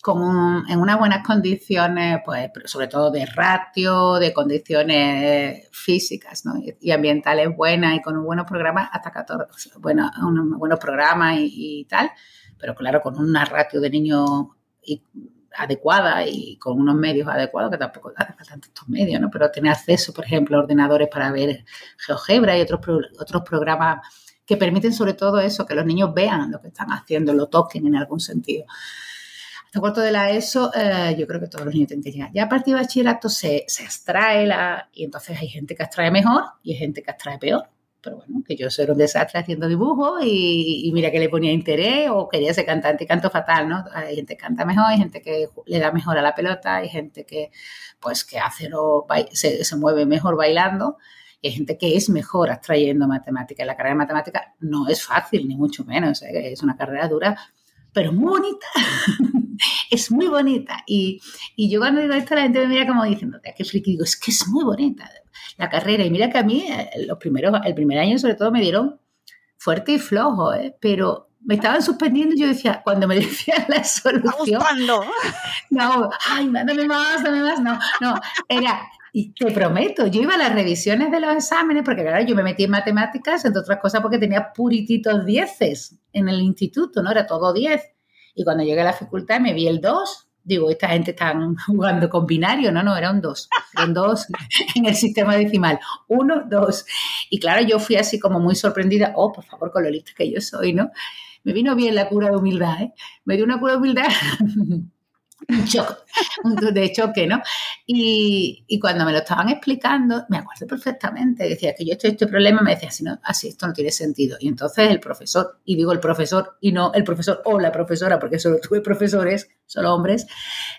con un, en unas buenas condiciones, pues sobre todo de ratio, de condiciones físicas ¿no? y, y, ambientales buenas y con un buenos programas, hasta 14, bueno, unos buenos programas y, y tal. Pero claro, con una ratio de niños adecuada y con unos medios adecuados, que tampoco hace falta tantos medios, ¿no? Pero tener acceso, por ejemplo, a ordenadores para ver GeoGebra y otros, otros programas que permiten sobre todo eso, que los niños vean lo que están haciendo, lo toquen en algún sentido. Hasta cuarto de la ESO, eh, yo creo que todos los niños tienen que llegar. Ya a partir de bachillerato se, se abstrae la, y entonces hay gente que abstrae mejor y hay gente que abstrae peor pero bueno, que yo soy un desastre haciendo dibujos y, mira que le ponía interés o quería ser cantante y canto fatal, ¿no? Hay gente que canta mejor, hay gente que le da mejor a la pelota, hay gente que pues que hace lo, se, se mueve mejor bailando y hay gente que es mejor abstrayendo matemáticas. La carrera de matemáticas no es fácil, ni mucho menos, ¿eh? es una carrera dura, pero muy bonita. es muy bonita. Y, y, yo cuando digo esto, la gente me mira como diciendo, qué friki, digo, es que es muy bonita la carrera. Y mira que a mí, eh, los primeros, el primer año sobre todo me dieron fuerte y flojo, ¿eh? pero me estaban suspendiendo y yo decía, cuando me decían la solución. No, ay, dame más, dame más. No, no, era. Y te prometo, yo iba a las revisiones de los exámenes, porque claro, yo me metí en matemáticas, entre otras cosas porque tenía purititos dieces en el instituto, ¿no? Era todo 10. Y cuando llegué a la facultad me vi el 2 digo, esta gente está jugando con binario, no, no, era un 2, eran dos en el sistema decimal, 1, 2. Y claro, yo fui así como muy sorprendida, oh, por favor, con lo listo que yo soy, ¿no? Me vino bien la cura de humildad, ¿eh? Me dio una cura de humildad un choque, de choque, ¿no? Y, y, cuando me lo estaban explicando, me acuerdo perfectamente, decía que yo estoy este problema, me decía, así, no, así esto no tiene sentido. Y entonces el profesor, y digo el profesor, y no el profesor o la profesora, porque solo tuve profesores, solo hombres,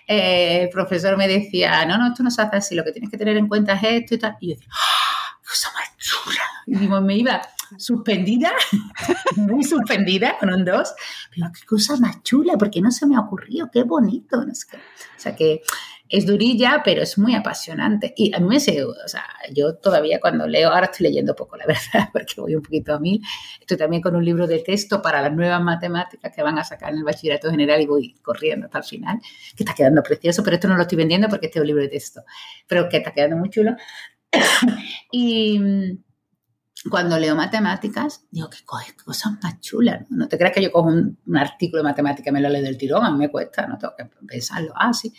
eh, el profesor me decía, no, no, esto no se hace así, lo que tienes que tener en cuenta es esto y tal. Y yo decía, ¡Ah, cosa más chula. Y digo, me iba suspendida, muy suspendida, con un 2. Pero qué cosa más chula, porque no se me ha ocurrido, qué bonito. O sea que es durilla, pero es muy apasionante. Y a mí me sé, o sea, yo todavía cuando leo, ahora estoy leyendo poco, la verdad, porque voy un poquito a mil. Estoy también con un libro de texto para las nuevas matemáticas que van a sacar en el bachillerato general y voy corriendo hasta el final, que está quedando precioso, pero esto no lo estoy vendiendo porque este es un libro de texto, pero que está quedando muy chulo. y cuando leo matemáticas, digo, qué cosas más chulas. ¿no? no te creas que yo cojo un, un, artículo de matemática y me lo leo del tirón, a mí me cuesta, no tengo que pensarlo así.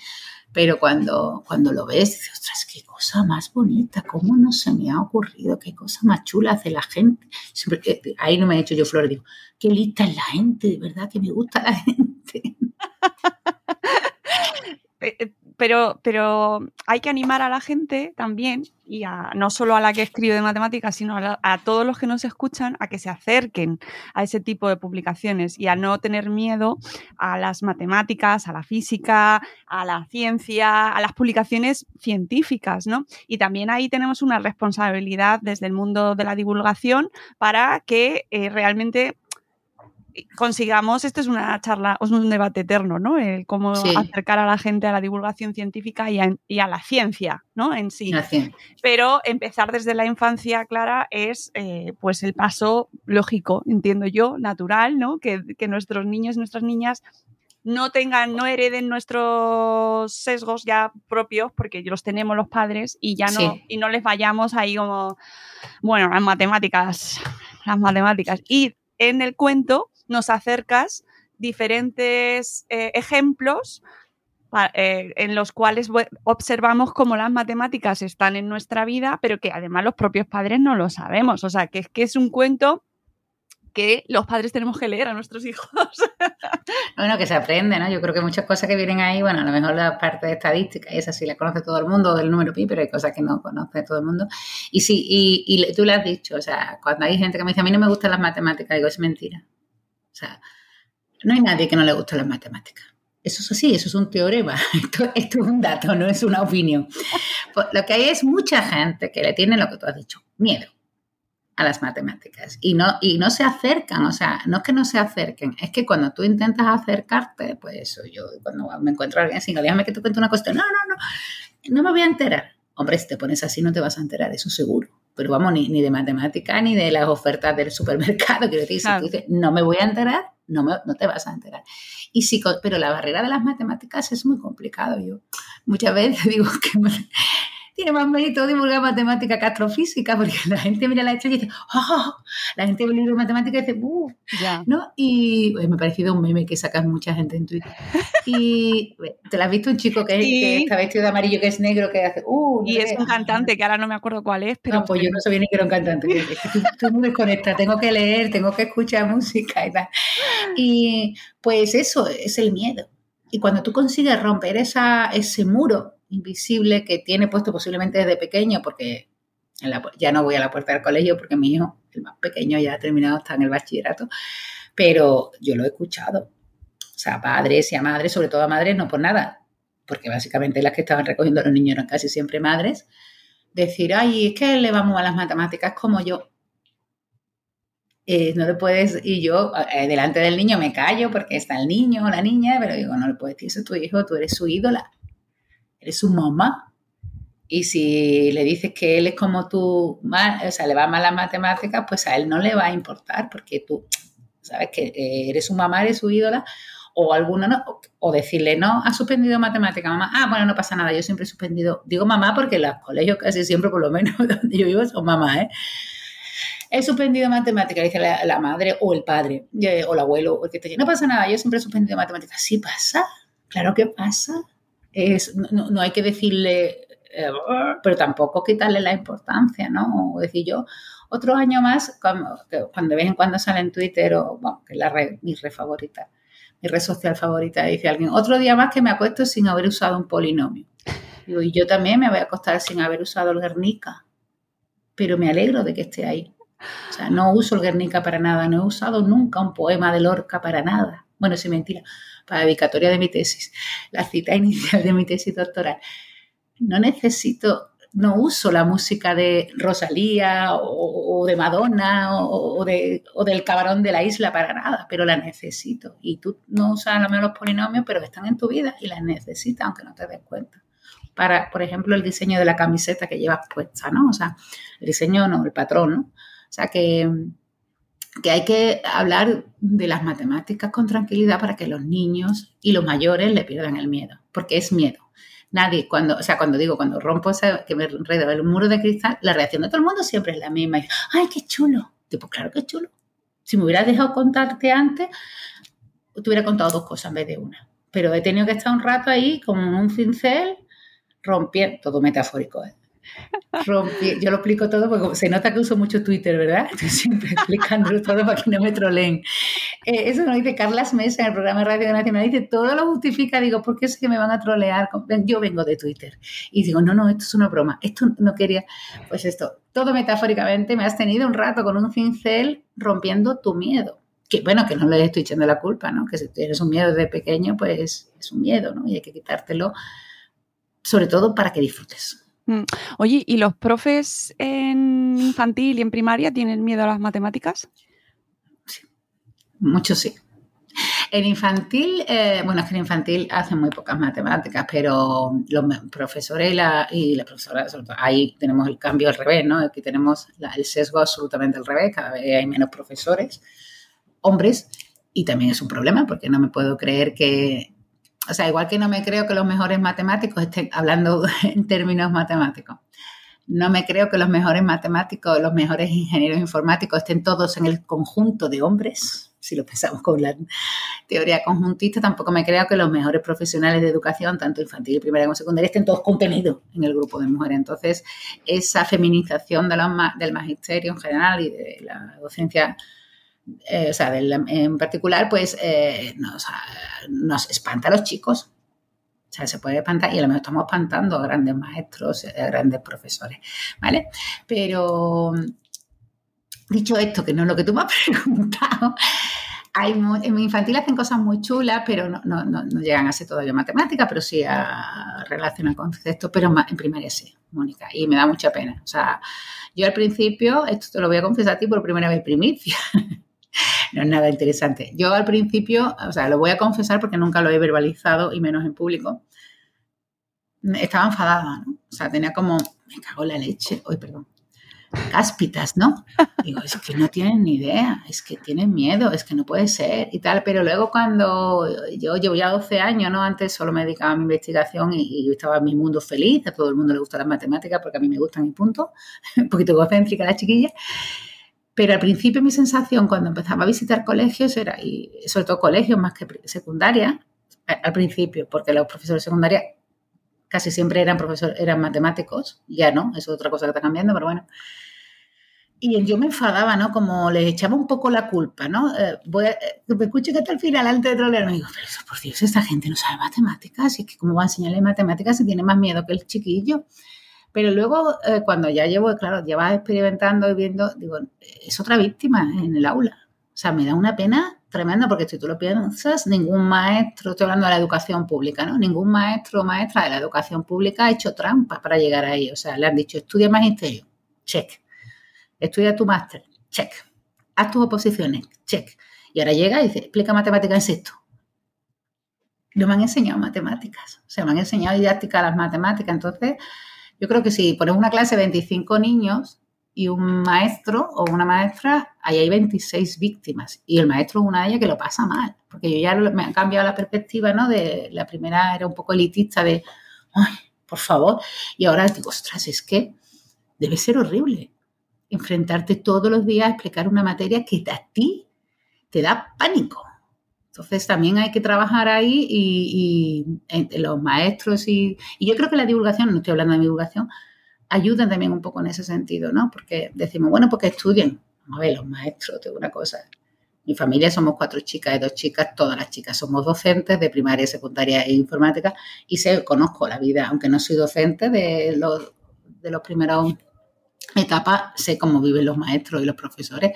Pero cuando, cuando lo ves, dices, ostras, qué cosa más bonita, cómo no se me ha ocurrido, qué cosa más chula hace la gente. Siempre, eh, ahí no me he hecho yo flores, digo, qué lista es la gente, de verdad que me gusta la gente. Pero, pero hay que animar a la gente también, y a, no solo a la que escribe de matemáticas, sino a, a, todos los que nos escuchan, a que se acerquen a ese tipo de publicaciones y a no tener miedo a las matemáticas, a la física, a la ciencia, a las publicaciones científicas, ¿no? Y también ahí tenemos una responsabilidad desde el mundo de la divulgación para que eh, realmente consigamos, esto es una charla, es un debate eterno, ¿no? El cómo sí. acercar a la gente a la divulgación científica y a, y a la ciencia, ¿no? En sí. Pero empezar desde la infancia, Clara, es eh, pues el paso lógico, entiendo yo, natural, ¿no? Que, que nuestros niños y nuestras niñas no tengan, no hereden nuestros sesgos ya propios, porque los tenemos los padres, y ya no, sí. y no les vayamos ahí como, bueno, las matemáticas, las matemáticas. Y en el cuento nos acercas diferentes eh, ejemplos eh, en los cuales observamos cómo las matemáticas están en nuestra vida, pero que además los propios padres no lo sabemos. O sea, que es que es un cuento que los padres tenemos que leer a nuestros hijos. Bueno, que se aprende, ¿no? Yo creo que muchas cosas que vienen ahí, bueno, a lo mejor la parte de estadística, esa sí la conoce todo el mundo, del número pi, pero hay cosas que no conoce todo el mundo. Y sí, y, y tú le has dicho, o sea, cuando hay gente que me dice, a mí no me gustan las matemáticas, digo, es mentira. O sea, no hay nadie que no le guste las matemáticas. Eso es así, eso es un teorema. Esto, es un dato, no es una opinión. Pues lo que hay es mucha gente que le tiene lo que tú has dicho, miedo a las matemáticas y no, y no se acercan, o sea, no es que no se acerquen, es que cuando tú intentas acercarte, pues yo cuando me encuentro a alguien así, déjame que te cuente una cuestión, no, no, no, no me voy a enterar. Hombre, si te pones así no te vas a enterar, eso seguro. Pero vamos, ni, ni de matemática ni de las ofertas del supermercado, quiero decir, claro. si tú dices, no me voy a enterar, no, me, no te vas a enterar. Y sí, pero la barrera de las matemáticas es muy complicado. Yo muchas veces digo que tiene más mérito divulgar matemática que astrofísica, porque la gente mira la estrella y dice, ¡oh! La gente ve el libro de matemática y dice, ¡uh! ¿No? Y pues, me ha parecido un meme que sacan mucha gente en Twitter. Y te lo has visto un chico que, sí. que, está vestido de amarillo, que es negro, que hace, ¡uh! y es un cantante, que ahora no me acuerdo cuál es, pero. No, pues yo no sabía ni que era un cantante. tú, tú me desconectas, tengo que leer, tengo que escuchar música y tal. Y pues eso es el miedo. Y cuando tú consigues romper esa, ese muro invisible que tiene puesto posiblemente desde pequeño, porque ya no voy a la puerta del colegio porque mi hijo, el más pequeño, ya ha terminado, está en el bachillerato, pero yo lo he escuchado. O sea, padres y a madres, sobre todo a madres, no por nada, porque básicamente las que estaban recogiendo a los niños eran casi siempre madres, decir, ay, es que le vamos a las matemáticas como yo. Eh, no le puedes, y yo eh, delante del niño me callo porque está el niño o la niña, pero digo, no le puedes decir eso tu hijo, tú eres su ídola eres su mamá. Y si le dices que él es como tú, o sea, le va mal la matemática, pues a él no le va a importar porque tú, sabes que eres su mamá, eres su ídola, o alguno no, o decirle, no, ha suspendido matemática, mamá, ah, bueno, no pasa nada, yo siempre he suspendido, digo mamá porque en los colegios casi siempre, por lo menos donde yo vivo, son mamá, ¿eh? He suspendido matemática, dice la, madre o el padre, o el abuelo, o el que te no pasa nada, yo siempre he suspendido matemática. Sí pasa, claro que pasa es, no, hay que decirle, eh, pero tampoco quitarle la importancia, ¿no? O decir yo, otro año más, cuando, cuando de vez en cuando sale en Twitter, o bueno, que es la red, mi red favorita, mi red social favorita, dice alguien, otro día más que me acuesto sin haber usado un polinomio. Y yo también me voy a acostar sin haber usado el Guernica, pero me alegro de que esté ahí. O sea, no uso el Guernica para nada, no he usado nunca un poema de Lorca para nada. Bueno, sí, mentira para la dedicatoria de mi tesis, la cita inicial de mi tesis doctoral. No necesito, no uso la música de Rosalía o, de Madonna o, o, de, o del cabarón de la isla para nada, pero la necesito. Y tú no usas a lo mejor los polinomios, pero están en tu vida y las necesitas aunque no te des cuenta. Para, por ejemplo, el diseño de la camiseta que llevas puesta, ¿no? O sea, el diseño no, el patrón, ¿no? O sea, que, que hay que hablar de las matemáticas con tranquilidad para que los niños y los mayores le pierdan el miedo, porque es miedo. Nadie, cuando, o sea, cuando digo, cuando rompo ese, que me enredo el muro de cristal, la reacción de todo el mundo siempre es la misma. ¡Ay, qué chulo! Tipo, claro que es chulo. Si me hubieras dejado contarte antes, te hubiera contado dos cosas en vez de una. Pero he tenido que estar un rato ahí como un cincel rompiendo, todo metafórico, ¿eh? Rompí- yo lo explico todo porque se nota que uso mucho Twitter, ¿verdad? Estoy siempre explicándolo todo para que no me troleen. Eh, eso lo dice Carlas Mesa en el programa de Radio Nacional. Dice, todo lo justifica. Digo, ¿por qué es que me van a trolear? Yo vengo de Twitter. Y digo, no, no, esto es una broma. Esto no quería. Pues esto, todo metafóricamente, me has tenido un rato con un cincel rompiendo tu miedo. Que bueno, que no le estoy echando la culpa, ¿no? Que si tienes un miedo de pequeño, pues es un miedo, ¿no? Y hay que quitártelo, sobre todo para que disfrutes. Mm. Oye, ¿y los profes en infantil y en primaria tienen miedo a las matemáticas? Mucho sí. En infantil, eh, bueno, es que en infantil hacen muy pocas matemáticas, pero los profesores y la, y la profesora, sobre todo, ahí tenemos el cambio al revés, ¿no? Aquí tenemos la- el sesgo absolutamente al revés, cada vez hay menos profesores, hombres, y también es un problema porque no me puedo creer que, o sea, igual que no me creo que los mejores matemáticos estén hablando en términos matemáticos. No me creo que los mejores matemáticos, los mejores ingenieros informáticos estén todos en el conjunto de hombres, si lo pensamos con la teoría conjuntista. Tampoco me creo que los mejores profesionales de educación, tanto infantil, primaria como secundaria, estén todos contenidos en el grupo de mujeres. Entonces, esa feminización del magisterio en general y de la docencia, eh, o sea, del- en particular, pues eh, nos, nos espanta a los chicos. O sea, se puede espantar y a lo mejor estamos espantando a grandes maestros, a grandes profesores, ¿vale? Pero dicho esto, que no es lo que tú me has preguntado, hay mu- en infantil hacen cosas muy chulas, pero no, no, no, no llegan a ser todavía matemáticas, pero sí a relacionar conceptos, pero en primaria sí, Mónica, y me da mucha pena. O sea, yo al principio, esto te lo voy a confesar a ti por primera vez primicia, no es nada interesante. Yo al principio, o sea, lo voy a confesar porque nunca lo he verbalizado y menos en público. Estaba enfadada, ¿no? O sea, tenía como, me cago en la leche, hoy perdón, cáspitas, ¿no? Digo, es que no tienen ni idea, es que tienen miedo, es que no puede ser y tal. Pero luego cuando yo llevo ya 12 años, ¿no? Antes solo me dedicaba a mi investigación y, estaba en mi mundo feliz, a todo el mundo le gustan las matemáticas porque a mí me gustan y punto. Un poquito egocéntrica la chiquilla. Pero al principio mi sensación cuando empezaba a visitar colegios era, y sobre todo colegios más que secundaria, al principio, porque los profesores de secundaria casi siempre eran profesores, eran matemáticos, ya no, eso es otra cosa que está cambiando, pero bueno. Y yo me enfadaba, ¿no? Como les echaba un poco la culpa, ¿no? Eh, eh, me escucho que hasta el final antes de trolear, me digo, pero eso, por Dios, esta gente no sabe matemáticas, y es que cómo va a enseñarle matemáticas si tiene más miedo que el chiquillo. Pero luego, eh, cuando ya llevo, claro, ya vas experimentando y viendo, digo, es otra víctima en el aula. O sea, me da una pena tremenda porque si tú lo piensas, ningún maestro, estoy hablando de la educación pública, ¿no? Ningún maestro o maestra de la educación pública ha hecho trampas para llegar ahí. O sea, le han dicho, estudia magisterio, check. Estudia tu máster, check. Haz tus oposiciones, check. Y ahora llega y dice, explica matemáticas en sexto. No me han enseñado matemáticas. O sea, me han enseñado didáctica de las matemáticas. Entonces, yo creo que si pones una clase de 25 niños y un maestro o una maestra, ahí hay 26 víctimas. Y el maestro es una de ellas que lo pasa mal. Porque yo ya me han cambiado la perspectiva, ¿no? De la primera era un poco elitista de, ay, por favor. Y ahora digo, ostras, es que debe ser horrible enfrentarte todos los días a explicar una materia que a ti te da pánico. Entonces también hay que trabajar ahí y, y entre los maestros y, y yo creo que la divulgación, no estoy hablando de divulgación, ayudan también un poco en ese sentido, ¿no? Porque decimos, bueno, porque estudien. A ver, los maestros, te digo una cosa. Mi familia somos cuatro chicas y dos chicas, todas las chicas somos docentes de primaria, secundaria e informática y sé, conozco la vida, aunque no soy docente de los, de los primeros etapas, sé cómo viven los maestros y los profesores.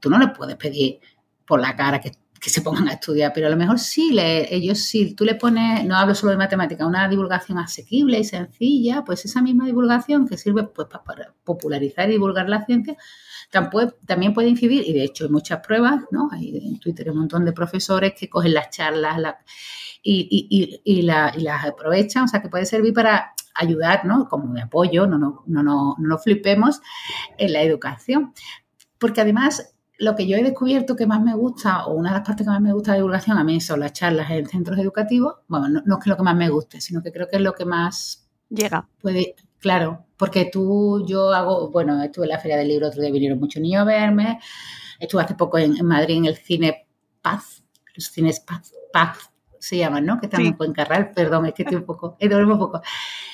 Tú no les puedes pedir por la cara que, que se pongan a estudiar, pero a lo mejor sí, ellos sí, tú le pones, no hablo solo de matemática, una divulgación asequible y sencilla, pues esa misma divulgación que sirve pues, pa- para popularizar y divulgar la ciencia, también puede incidir, y de hecho hay muchas pruebas, ¿no? Hay en Twitter un montón de profesores que cogen las charlas la- y, y- y- y la- y las aprovechan, o sea, que puede servir para ayudar, ¿no? Como de apoyo, no, no, no, no, no flipemos en la educación. Porque además, lo que yo he descubierto que más me gusta, o una de las partes que más me gusta de divulgación, a mí son las charlas en centros educativos. Bueno, no, no es que lo que más me guste, sino que creo que es lo que más Llega. puede, claro, porque tú, yo hago, bueno, estuve en la Feria del Libro, otro día vinieron muchos niños a verme, estuve hace poco en, en Madrid en el Cine Paz, los cines Paz, Paz se llaman, ¿no? Que están en Fuencarral, perdón, es que estoy un poco, he un poco.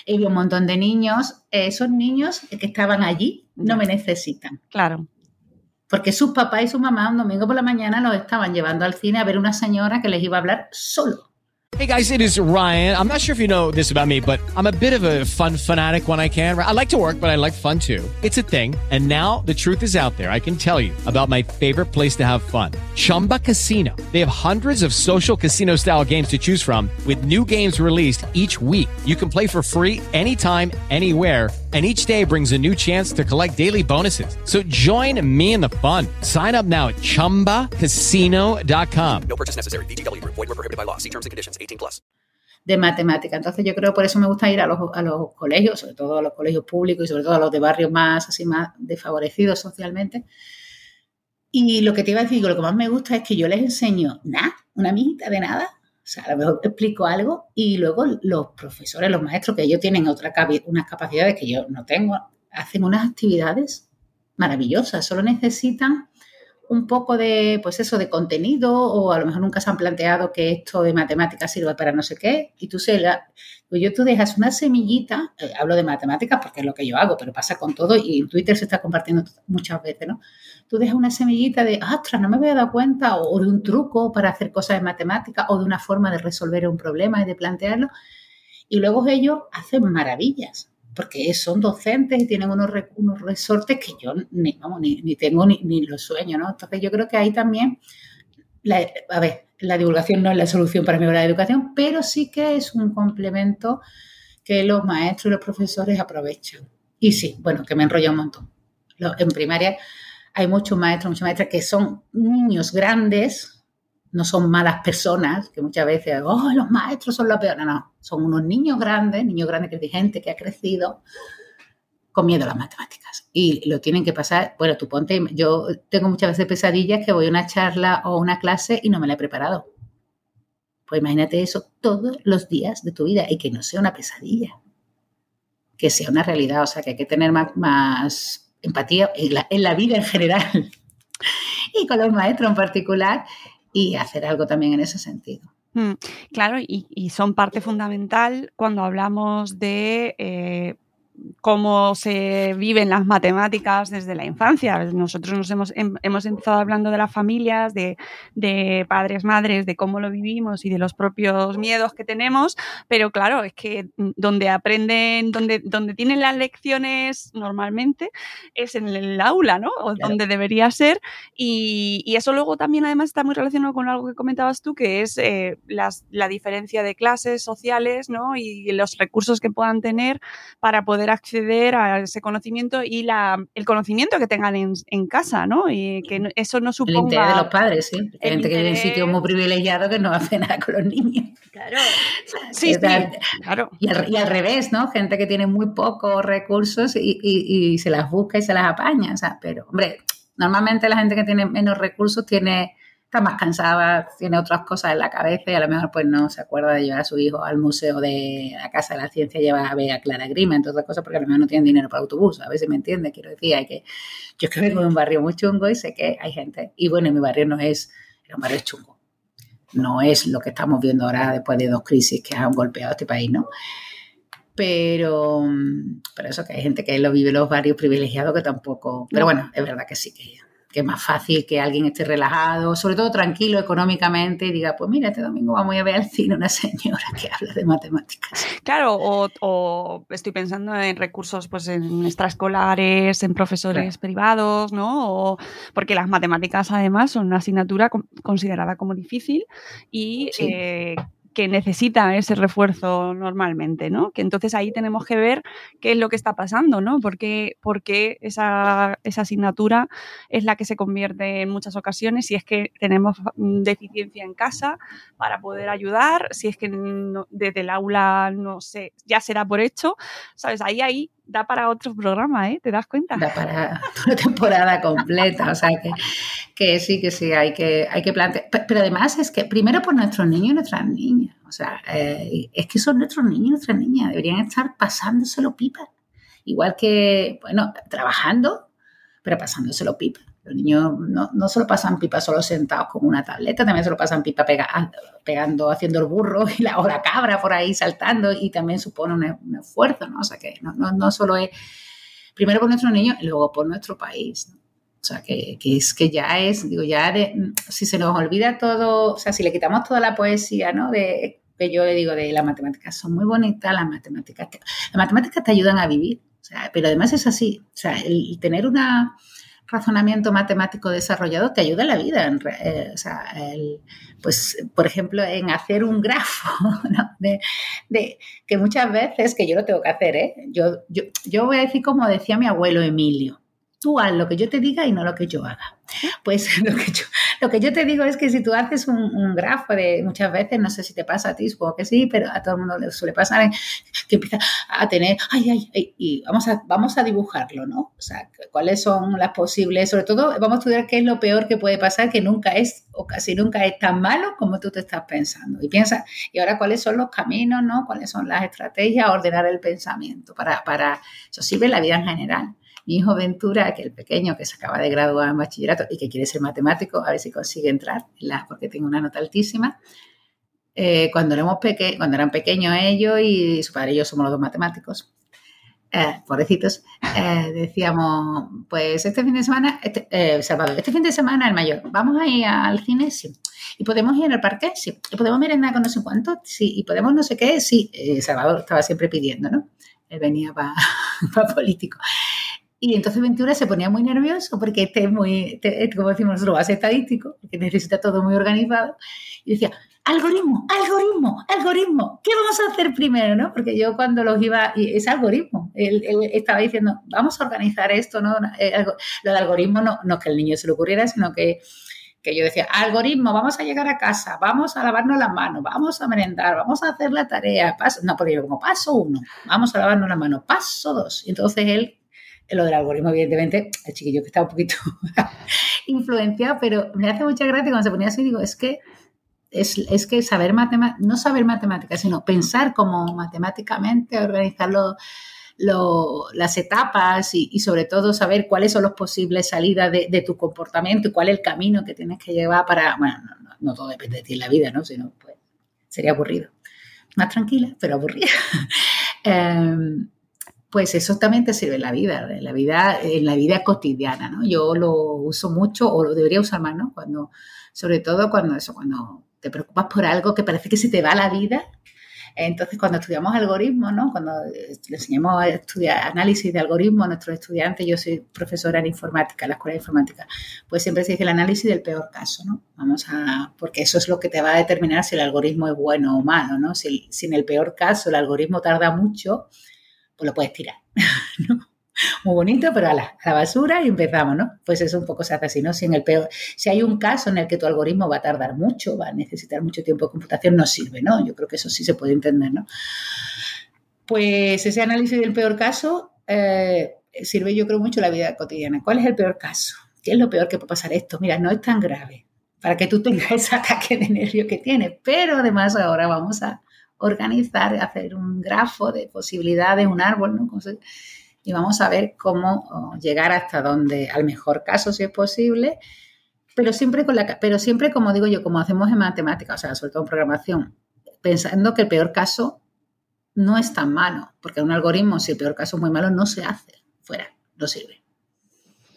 He un montón de niños, esos niños que estaban allí no me necesitan. Claro. Porque sus papás y su mamá un domingo por la mañana los estaban llevando al cine a ver una señora que les iba a hablar solo. Hey guys, it is Ryan. I'm not sure if you know this about me, but I'm a bit of a fun fanatic when I can. I like to work, but I like fun too. It's a thing. And now the truth is out there. I can tell you about my favorite place to have fun. Chumba Casino. They have hundreds of social casino style games to choose from with new games released each week. You can play for free anytime, anywhere and each day brings a new chance to collect daily bonuses. So join me in the fun. Sign up now at ChumbaCasino.com. No purchase necessary. BGW. Void were prohibited by law. See terms and conditions. 18 plus. De matemática. Entonces yo creo por eso me gusta ir a los, a los colegios, sobre todo a los colegios públicos y sobre todo a los de barrios más así más desfavorecidos socialmente. Y lo que te iba a decir, lo que más me gusta es que yo les enseño nada, una mijita de nada, o sea, a lo mejor explico algo y luego los profesores, los maestros, que ellos tienen otra, unas capacidades que yo no tengo, hacen unas actividades maravillosas. Solo necesitan un poco de, pues eso, de contenido o a lo mejor nunca se han planteado que esto de matemáticas sirva para no sé qué y tú se la, pues yo tú dejas una semillita, eh, hablo de matemáticas porque es lo que yo hago, pero pasa con todo y Twitter se está compartiendo muchas veces, ¿no? tú dejas una semillita de, ostras, no me había dado cuenta, o de un truco para hacer cosas de matemática, o de una forma de resolver un problema y de plantearlo, y luego ellos hacen maravillas, porque son docentes y tienen unos, unos resortes que yo ni, ni, tengo ni, ni los sueño, ¿no? Entonces yo creo que ahí también, a ver, la divulgación no es la solución para mejorar la educación, pero sí que es un complemento que los maestros y los profesores aprovechan. Y sí, bueno, que me enrolla un montón. En primaria hay muchos maestros, muchas maestras que son niños grandes, no son malas personas, que muchas veces, oh, los maestros son los peores. No, no, son unos niños grandes, niños grandes que es gente que ha crecido con miedo a las matemáticas. Y lo tienen que pasar, bueno, tú ponte, yo tengo muchas veces pesadillas que voy a una charla o una clase y no me la he preparado. Pues imagínate eso todos los días de tu vida y que no sea una pesadilla, que sea una realidad, o sea, que hay que tener más, más empatía en la, vida en general y con los maestros en particular y hacer algo también en ese sentido. Mm, claro, y, son parte fundamental cuando hablamos de eh, cómo se viven las matemáticas desde la infancia. Nosotros nos hemos, em, hemos empezado hablando de las familias, de, de, padres, madres, de cómo lo vivimos y de los propios miedos que tenemos, pero claro, es que donde aprenden, donde, donde tienen las lecciones normalmente es en el aula, ¿no? O donde debería ser. Y, y, eso luego también además está muy relacionado con algo que comentabas tú, que es eh, las, la diferencia de clases sociales, ¿no? Y los recursos que puedan tener para poder acceder a ese conocimiento y la, el conocimiento que tengan en, casa, ¿no? Y que eso no suponga... El interés de los padres, sí. Hay gente que vive en sitios muy privilegiados que no hace nada con los niños. Claro. Sí, sí, claro. Y al, revés, ¿no? Gente que tiene muy pocos recursos y, y, se las busca y se las apaña, o sea, pero, hombre, normalmente la gente que tiene menos recursos tiene está más cansada, tiene otras cosas en la cabeza y a lo mejor pues no se acuerda de llevar a su hijo al museo de la Casa de la Ciencia, lleva a ver a Clara Grima, entre otras cosas, porque a lo mejor no tienen dinero para autobús, a veces me entiende, quiero decir, hay que, yo que vengo de un barrio muy chungo y sé que hay gente, y bueno, mi barrio no es, un barrio chungo, no es lo que estamos viendo ahora después de dos crisis que han golpeado este país, ¿no? Pero, pero eso que hay gente que lo vive los barrios privilegiados que tampoco, pero bueno, es verdad que sí que que es más fácil que alguien esté relajado, sobre todo tranquilo económicamente y diga, pues mira, este domingo vamos a ver al cine una señora que habla de matemáticas. Claro, o, estoy pensando en recursos pues en extraescolares, en profesores privados, ¿no? porque las matemáticas además son una asignatura considerada como difícil y eh, que necesita ese refuerzo normalmente, ¿no? Que entonces ahí tenemos que ver qué es lo que está pasando, ¿no? Porque, porque esa, esa asignatura es la que se convierte en muchas ocasiones si es que tenemos deficiencia en casa para poder ayudar, si es que desde el aula no sé, ya será por hecho, ¿sabes? Ahí, ahí da para otro programa, ¿eh? ¿Te das cuenta? Da para una temporada completa, o sea que, que, sí, que sí, hay que, hay que plantear. Pero además es que primero por nuestros niños y nuestras niñas, o sea, eh, es que son nuestros niños y nuestras niñas, deberían estar pasándoselo pipa. Igual que, bueno, trabajando, pero pasándoselo pipa. Los niños no, no solo pasan pipa solo sentados con una tableta, también se lo pasan pipa pega, pegando, haciendo el burro y la, o la cabra por ahí saltando y también supone un, esfuerzo, ¿no? O sea que no, no, no solo es primero por nuestros niños y luego por nuestro país. O sea, que, que, es que ya es, digo, ya si se nos olvida todo, o sea, si le quitamos toda la poesía, ¿no? De, que yo le digo de las matemáticas, son muy bonitas las matemáticas. Te, las matemáticas te ayudan a vivir, o sea, pero además es así, o sea, el tener un razonamiento matemático desarrollado te ayuda en la vida, en, eh, o sea, pues, por ejemplo, en hacer un grafo, ¿no? de, de, que muchas veces, que yo lo tengo que hacer, ¿eh? yo, yo, yo voy a decir como decía mi abuelo Emilio, tú haz lo que yo te diga y no lo que yo haga. Pues lo que yo, lo que yo te digo es que si tú haces un, grafo de muchas veces, no sé si te pasa a ti, supongo que sí, pero a todo el mundo le suele pasar que empieza a tener, ay, ay, ay, y vamos a, vamos a dibujarlo, ¿no? O sea, cuáles son las posibles, sobre todo vamos a estudiar qué es lo peor que puede pasar, que nunca es o casi nunca es tan malo como tú te estás pensando. Y piensa, y ahora cuáles son los caminos, ¿no? Cuáles son las estrategias, ordenar el pensamiento. Para, para, eso sirve la vida en general mi hijo Ventura, que el pequeño que se acaba de graduar en bachillerato y que quiere ser matemático, a ver si consigue entrar, porque tengo una nota altísima. Eh, cuando, éramos peque cuando eran pequeños ellos y su padre y somos los dos matemáticos, eh, pobrecitos, eh, decíamos, pues este fin de semana, este, eh, Salvador, este fin de semana el mayor, vamos a ir al cine, sí. Y podemos ir al parque, sí. Y podemos merendar con no sé cuánto, sí. Y podemos no sé qué, sí. Salvador estaba siempre pidiendo, ¿no? Él venía para pa político. Y entonces Ventura se ponía muy nervioso porque este es muy, este, como decimos nosotros, base estadístico, porque necesita todo muy organizado. Y decía, algoritmo, algoritmo, algoritmo, ¿qué vamos a hacer primero? ¿no? Porque yo cuando los iba, es algoritmo, él, él estaba diciendo, vamos a organizar esto, ¿no? Eh, lo de algoritmo no, no que el niño se le ocurriera, sino que, que yo decía, algoritmo, vamos a llegar a casa, vamos a lavarnos las manos, vamos a merendar, vamos a hacer la tarea, paso, no, porque yo como paso uno, vamos a lavarnos las manos, paso dos. Y entonces él lo del algoritmo, evidentemente, el chiquillo que está un poquito influenciado, pero me hace mucha gracia cuando se ponía así, digo, es que es, es que saber matemáticas, no saber matemáticas, sino pensar como matemáticamente, organizar las etapas y, sobre todo saber cuáles son las posibles salidas de, tu comportamiento y cuál es el camino que tienes que llevar para, bueno, no, todo depende de ti en la vida, ¿no? Sino, pues, sería aburrido. Más tranquila, pero aburrida. um, pues eso también te sirve en la vida, en la vida, en la vida cotidiana, ¿no? Yo lo uso mucho, o lo debería usar más, ¿no? Cuando, sobre todo cuando eso, cuando te preocupas por algo que parece que se te va la vida. Entonces, cuando estudiamos algoritmos, ¿no? Cuando le enseñamos a estudiar análisis de algoritmos a nuestros estudiantes, yo soy profesora en informática, en la escuela de informática, pues siempre se dice el análisis del peor caso, ¿no? Vamos a, porque eso es lo que te va a determinar si el algoritmo es bueno o malo, ¿no? Si en el peor caso el algoritmo tarda mucho, pues lo puedes tirar, ¿no? Muy bonito, pero a la, a la, basura y empezamos, ¿no? Pues eso un poco se hace así, ¿no? Si, en el peor, si hay un caso en el que tu algoritmo va a tardar mucho, va a necesitar mucho tiempo de computación, no sirve, ¿no? Yo creo que eso sí se puede entender, ¿no? Pues ese análisis del peor caso eh, sirve, yo creo, mucho la vida cotidiana. ¿Cuál es el peor caso? ¿Qué es lo peor que puede pasar esto? Mira, no es tan grave para que tú tengas ese ataque de nervio que tienes, pero además ahora vamos a organizar, hacer un grafo de posibilidades, un árbol, ¿no? Y vamos a ver cómo oh, llegar hasta donde, al mejor caso, si es posible, pero siempre, con la, pero siempre, como digo yo, como hacemos en matemáticas, o sea, sobre todo en programación, pensando que el peor caso no es tan malo, porque un algoritmo, si el peor caso es muy malo, no se hace, fuera, no sirve.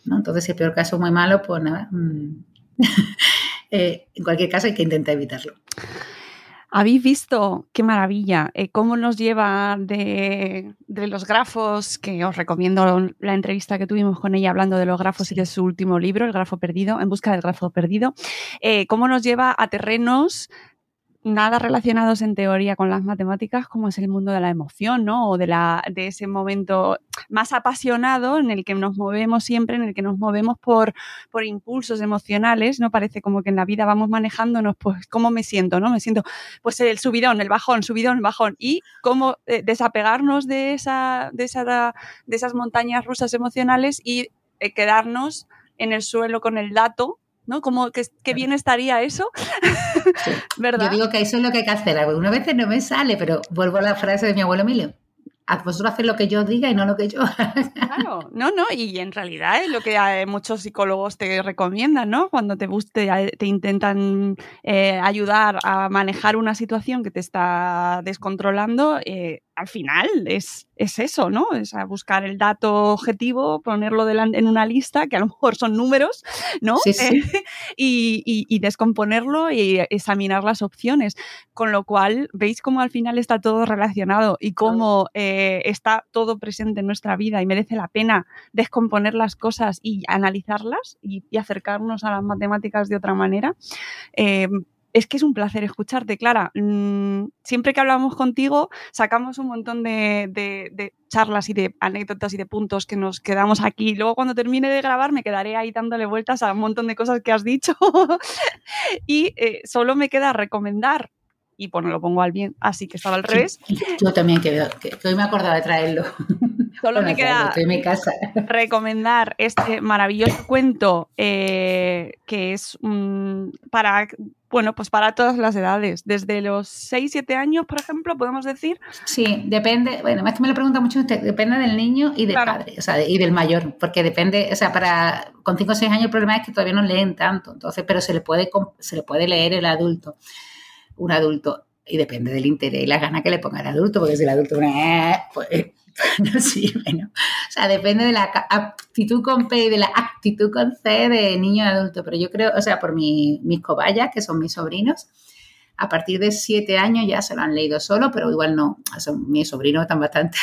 ¿no? Entonces, si el peor caso es muy malo, pues nada, mmm, eh, en cualquier caso hay que intentar evitarlo. ¿Habéis visto qué maravilla? Eh, ¿Cómo nos lleva de, de, los grafos? Que os recomiendo la entrevista que tuvimos con ella hablando de los grafos y de su último libro, El grafo perdido, en busca del grafo perdido. Eh, ¿Cómo nos lleva a terrenos nada relacionados en teoría con las matemáticas, como es el mundo de la emoción, ¿no? O de, la, de ese momento más apasionado en el que nos movemos siempre, en el que nos movemos por, por impulsos emocionales, ¿no? Parece como que en la vida vamos manejándonos, pues, ¿cómo me siento, no? Me siento, pues, el subidón, el bajón, subidón, bajón. Y cómo eh, desapegarnos de, esa, de, esa, de esas montañas rusas emocionales y eh, quedarnos en el suelo con el dato ¿no? Como que, que bien estaría eso, ¿verdad? Yo digo que eso es lo que hay que hacer. Algunas veces no me sale, pero vuelvo a la frase de mi abuelo Emilio. a vosotros hacer lo que yo diga y no lo que yo Claro, no, no, y en realidad es lo que eh, muchos psicólogos te recomiendan, ¿no? Cuando te, te, te intentan eh, ayudar a manejar una situación que te está descontrolando, eh, al final es, es, eso, ¿no? Es buscar el dato objetivo, ponerlo en una lista, que a lo mejor son números, ¿no? Sí, sí. y, y, y, descomponerlo y examinar las opciones. Con lo cual, veis cómo al final está todo relacionado y cómo eh, está todo presente en nuestra vida y merece la pena descomponer las cosas y analizarlas y, y acercarnos a las matemáticas de otra manera. Eh, es que es un placer escucharte, Clara. Mm, siempre que hablamos contigo, sacamos un montón de, charlas y de anécdotas y de puntos que nos quedamos aquí. Luego, cuando termine de grabar, me quedaré ahí dándole vueltas a un montón de cosas que has dicho. y eh, solo me queda recomendar. Y bueno, lo pongo al bien, así que estaba al revés. Yo también, que, que, que hoy me acordaba de traerlo. Solo me queda recomendar este maravilloso cuento eh, que es um, para bueno, pues para todas las edades, desde los 6, 7 años, por ejemplo, podemos decir. Sí, depende, bueno, es que me lo pregunta mucho usted, depende del niño y del claro. padre, o sea, y del mayor, porque depende, o sea, para con 5 o 6 años el problema es que todavía no leen tanto, entonces, pero se le puede se le puede leer el adulto, un adulto y depende del interés y la gana que le ponga el adulto, porque si el adulto pues no sirve, ¿no? O sea, depende de la actitud con P y de la actitud con C de niño adulto, pero yo creo, o sea, por mi, mis cobayas, que son mis sobrinos, a partir de siete años ya se lo han leído solo, pero igual no, son, mis sobrinos están bastante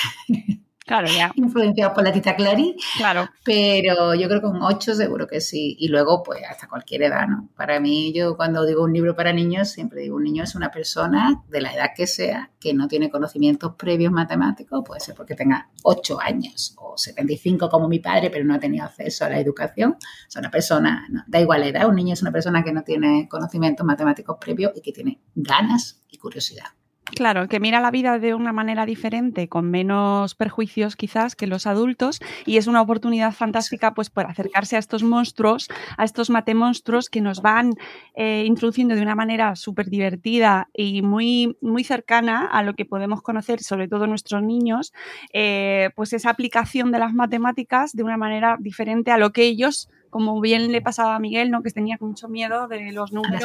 Claro, ya. Influenciados por la tita Clary. Claro. Pero yo creo que con ocho seguro que sí. Y luego, pues, hasta cualquier edad, ¿no? Para mí, yo cuando digo un libro para niños, siempre digo un niño es una persona de la edad que sea, que no tiene conocimientos previos matemáticos, puede ser porque tenga ocho años o 75 como mi padre, pero no ha tenido acceso a la educación. Sea, una persona, no, da igual la edad, un niño es una persona que no tiene conocimientos matemáticos previos y que tiene ganas y curiosidad. Claro, que mira la vida de una manera diferente, con menos perjuicios quizás que los adultos, y es una oportunidad fantástica pues por acercarse a estos monstruos, a estos matemonstruos que nos van eh, introduciendo de una manera súper divertida y muy, muy cercana a lo que podemos conocer, sobre todo nuestros niños, eh, pues esa aplicación de las matemáticas de una manera diferente a lo que ellos como bien le pasaba a Miguel, ¿no? que tenía mucho miedo de los números.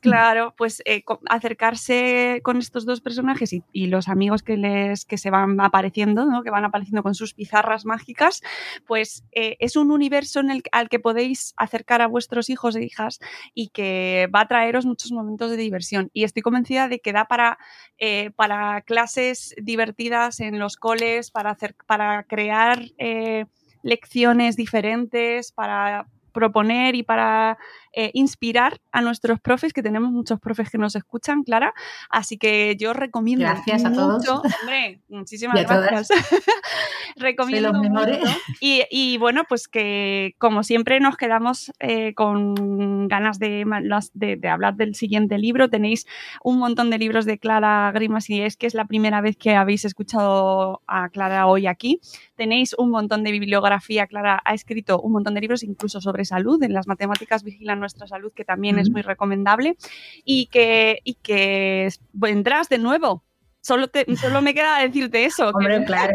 Claro, pues eh, acercarse con estos dos personajes y, y, los amigos que les que se van apareciendo, ¿no? que van apareciendo con sus pizarras mágicas, pues eh, es un universo en el, al que podéis acercar a vuestros hijos e hijas y que va a traeros muchos momentos de diversión. Y estoy convencida de que da para, eh, para clases divertidas en los coles, para, hacer, para crear lecciones diferentes para proponer y para eh, inspirar a nuestros profes, que tenemos muchos profes que nos escuchan, Clara. Así que yo recomiendo gracias mucho, a todos. hombre, muchísimas gracias. recomiendo mucho. Y, y, bueno, pues que como siempre nos quedamos eh, con ganas de, de, de, hablar del siguiente libro. Tenéis un montón de libros de Clara Grimas y es que es la primera vez que habéis escuchado a Clara hoy aquí. Tenéis un montón de bibliografía. Clara ha escrito un montón de libros, incluso sobre salud. En las matemáticas vigilan nuestra salud, que también uh -huh. es muy recomendable, y que, y que vendrás de nuevo. Solo, te, solo me queda decirte eso. Hombre, que... claro.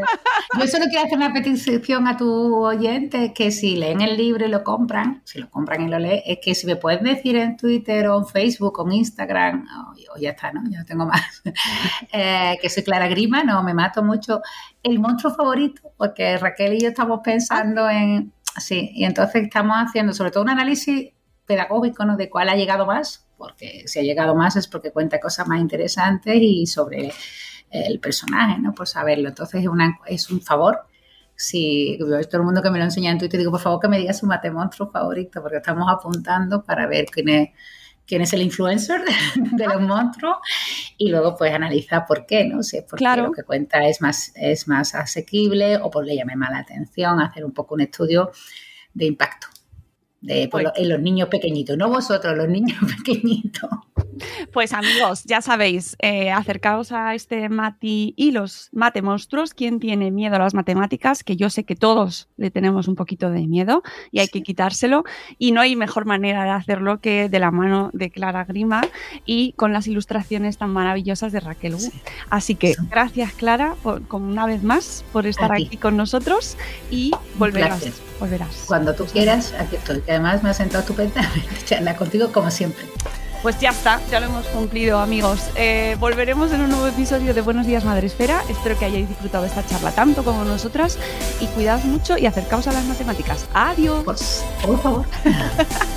Yo solo quiero hacer una petición a tu oyente, que si leen el libro y lo compran, si lo compran y lo leen, es que si me puedes decir en Twitter o en Facebook o en Instagram, o, o ya está, ¿no? Ya no tengo más, eh, que soy Clara Grima, no me mato mucho, el monstruo favorito, porque Raquel y yo estamos pensando en... Sí, y entonces estamos haciendo sobre todo un análisis pedagógico ¿no? de cuál ha llegado más, porque si ha llegado más es porque cuenta cosas más interesantes y sobre el personaje, ¿no? Por saberlo. Entonces es, una, es un favor. Si todo el mundo que me lo enseña en Twitter, digo, por favor que me digas su mate monstruo favorito, porque estamos apuntando para ver quién es, quién es el influencer de, los monstruos y luego pues analizar por qué, ¿no? Si es porque claro. lo que cuenta es más, es más asequible o por le llame más la atención, hacer un poco un estudio de impacto de, por lo, en los niños pequeñitos, no vosotros, los niños pequeñitos. Pues amigos, ya sabéis, eh, acercaos a este Mati y los mate monstruos. ¿Quién tiene miedo a las matemáticas? Que yo sé que todos le tenemos un poquito de miedo y hay que quitárselo. Y no hay mejor manera de hacerlo que de la mano de Clara Grima y con las ilustraciones tan maravillosas de Raquel Wu. Así que gracias Clara, por, una vez más, por estar aquí con nosotros y volverás. Volverás. Cuando tú quieras, aquí estoy. Que además me ha sentado estupendamente charla contigo como siempre. Pues ya está, ya lo hemos cumplido, amigos. Eh, volveremos en un nuevo episodio de Buenos Días Madresfera. Espero que hayáis disfrutado esta charla tanto como nosotras. Y cuidad mucho y acercaos a las matemáticas. Adiós. Pues, por favor.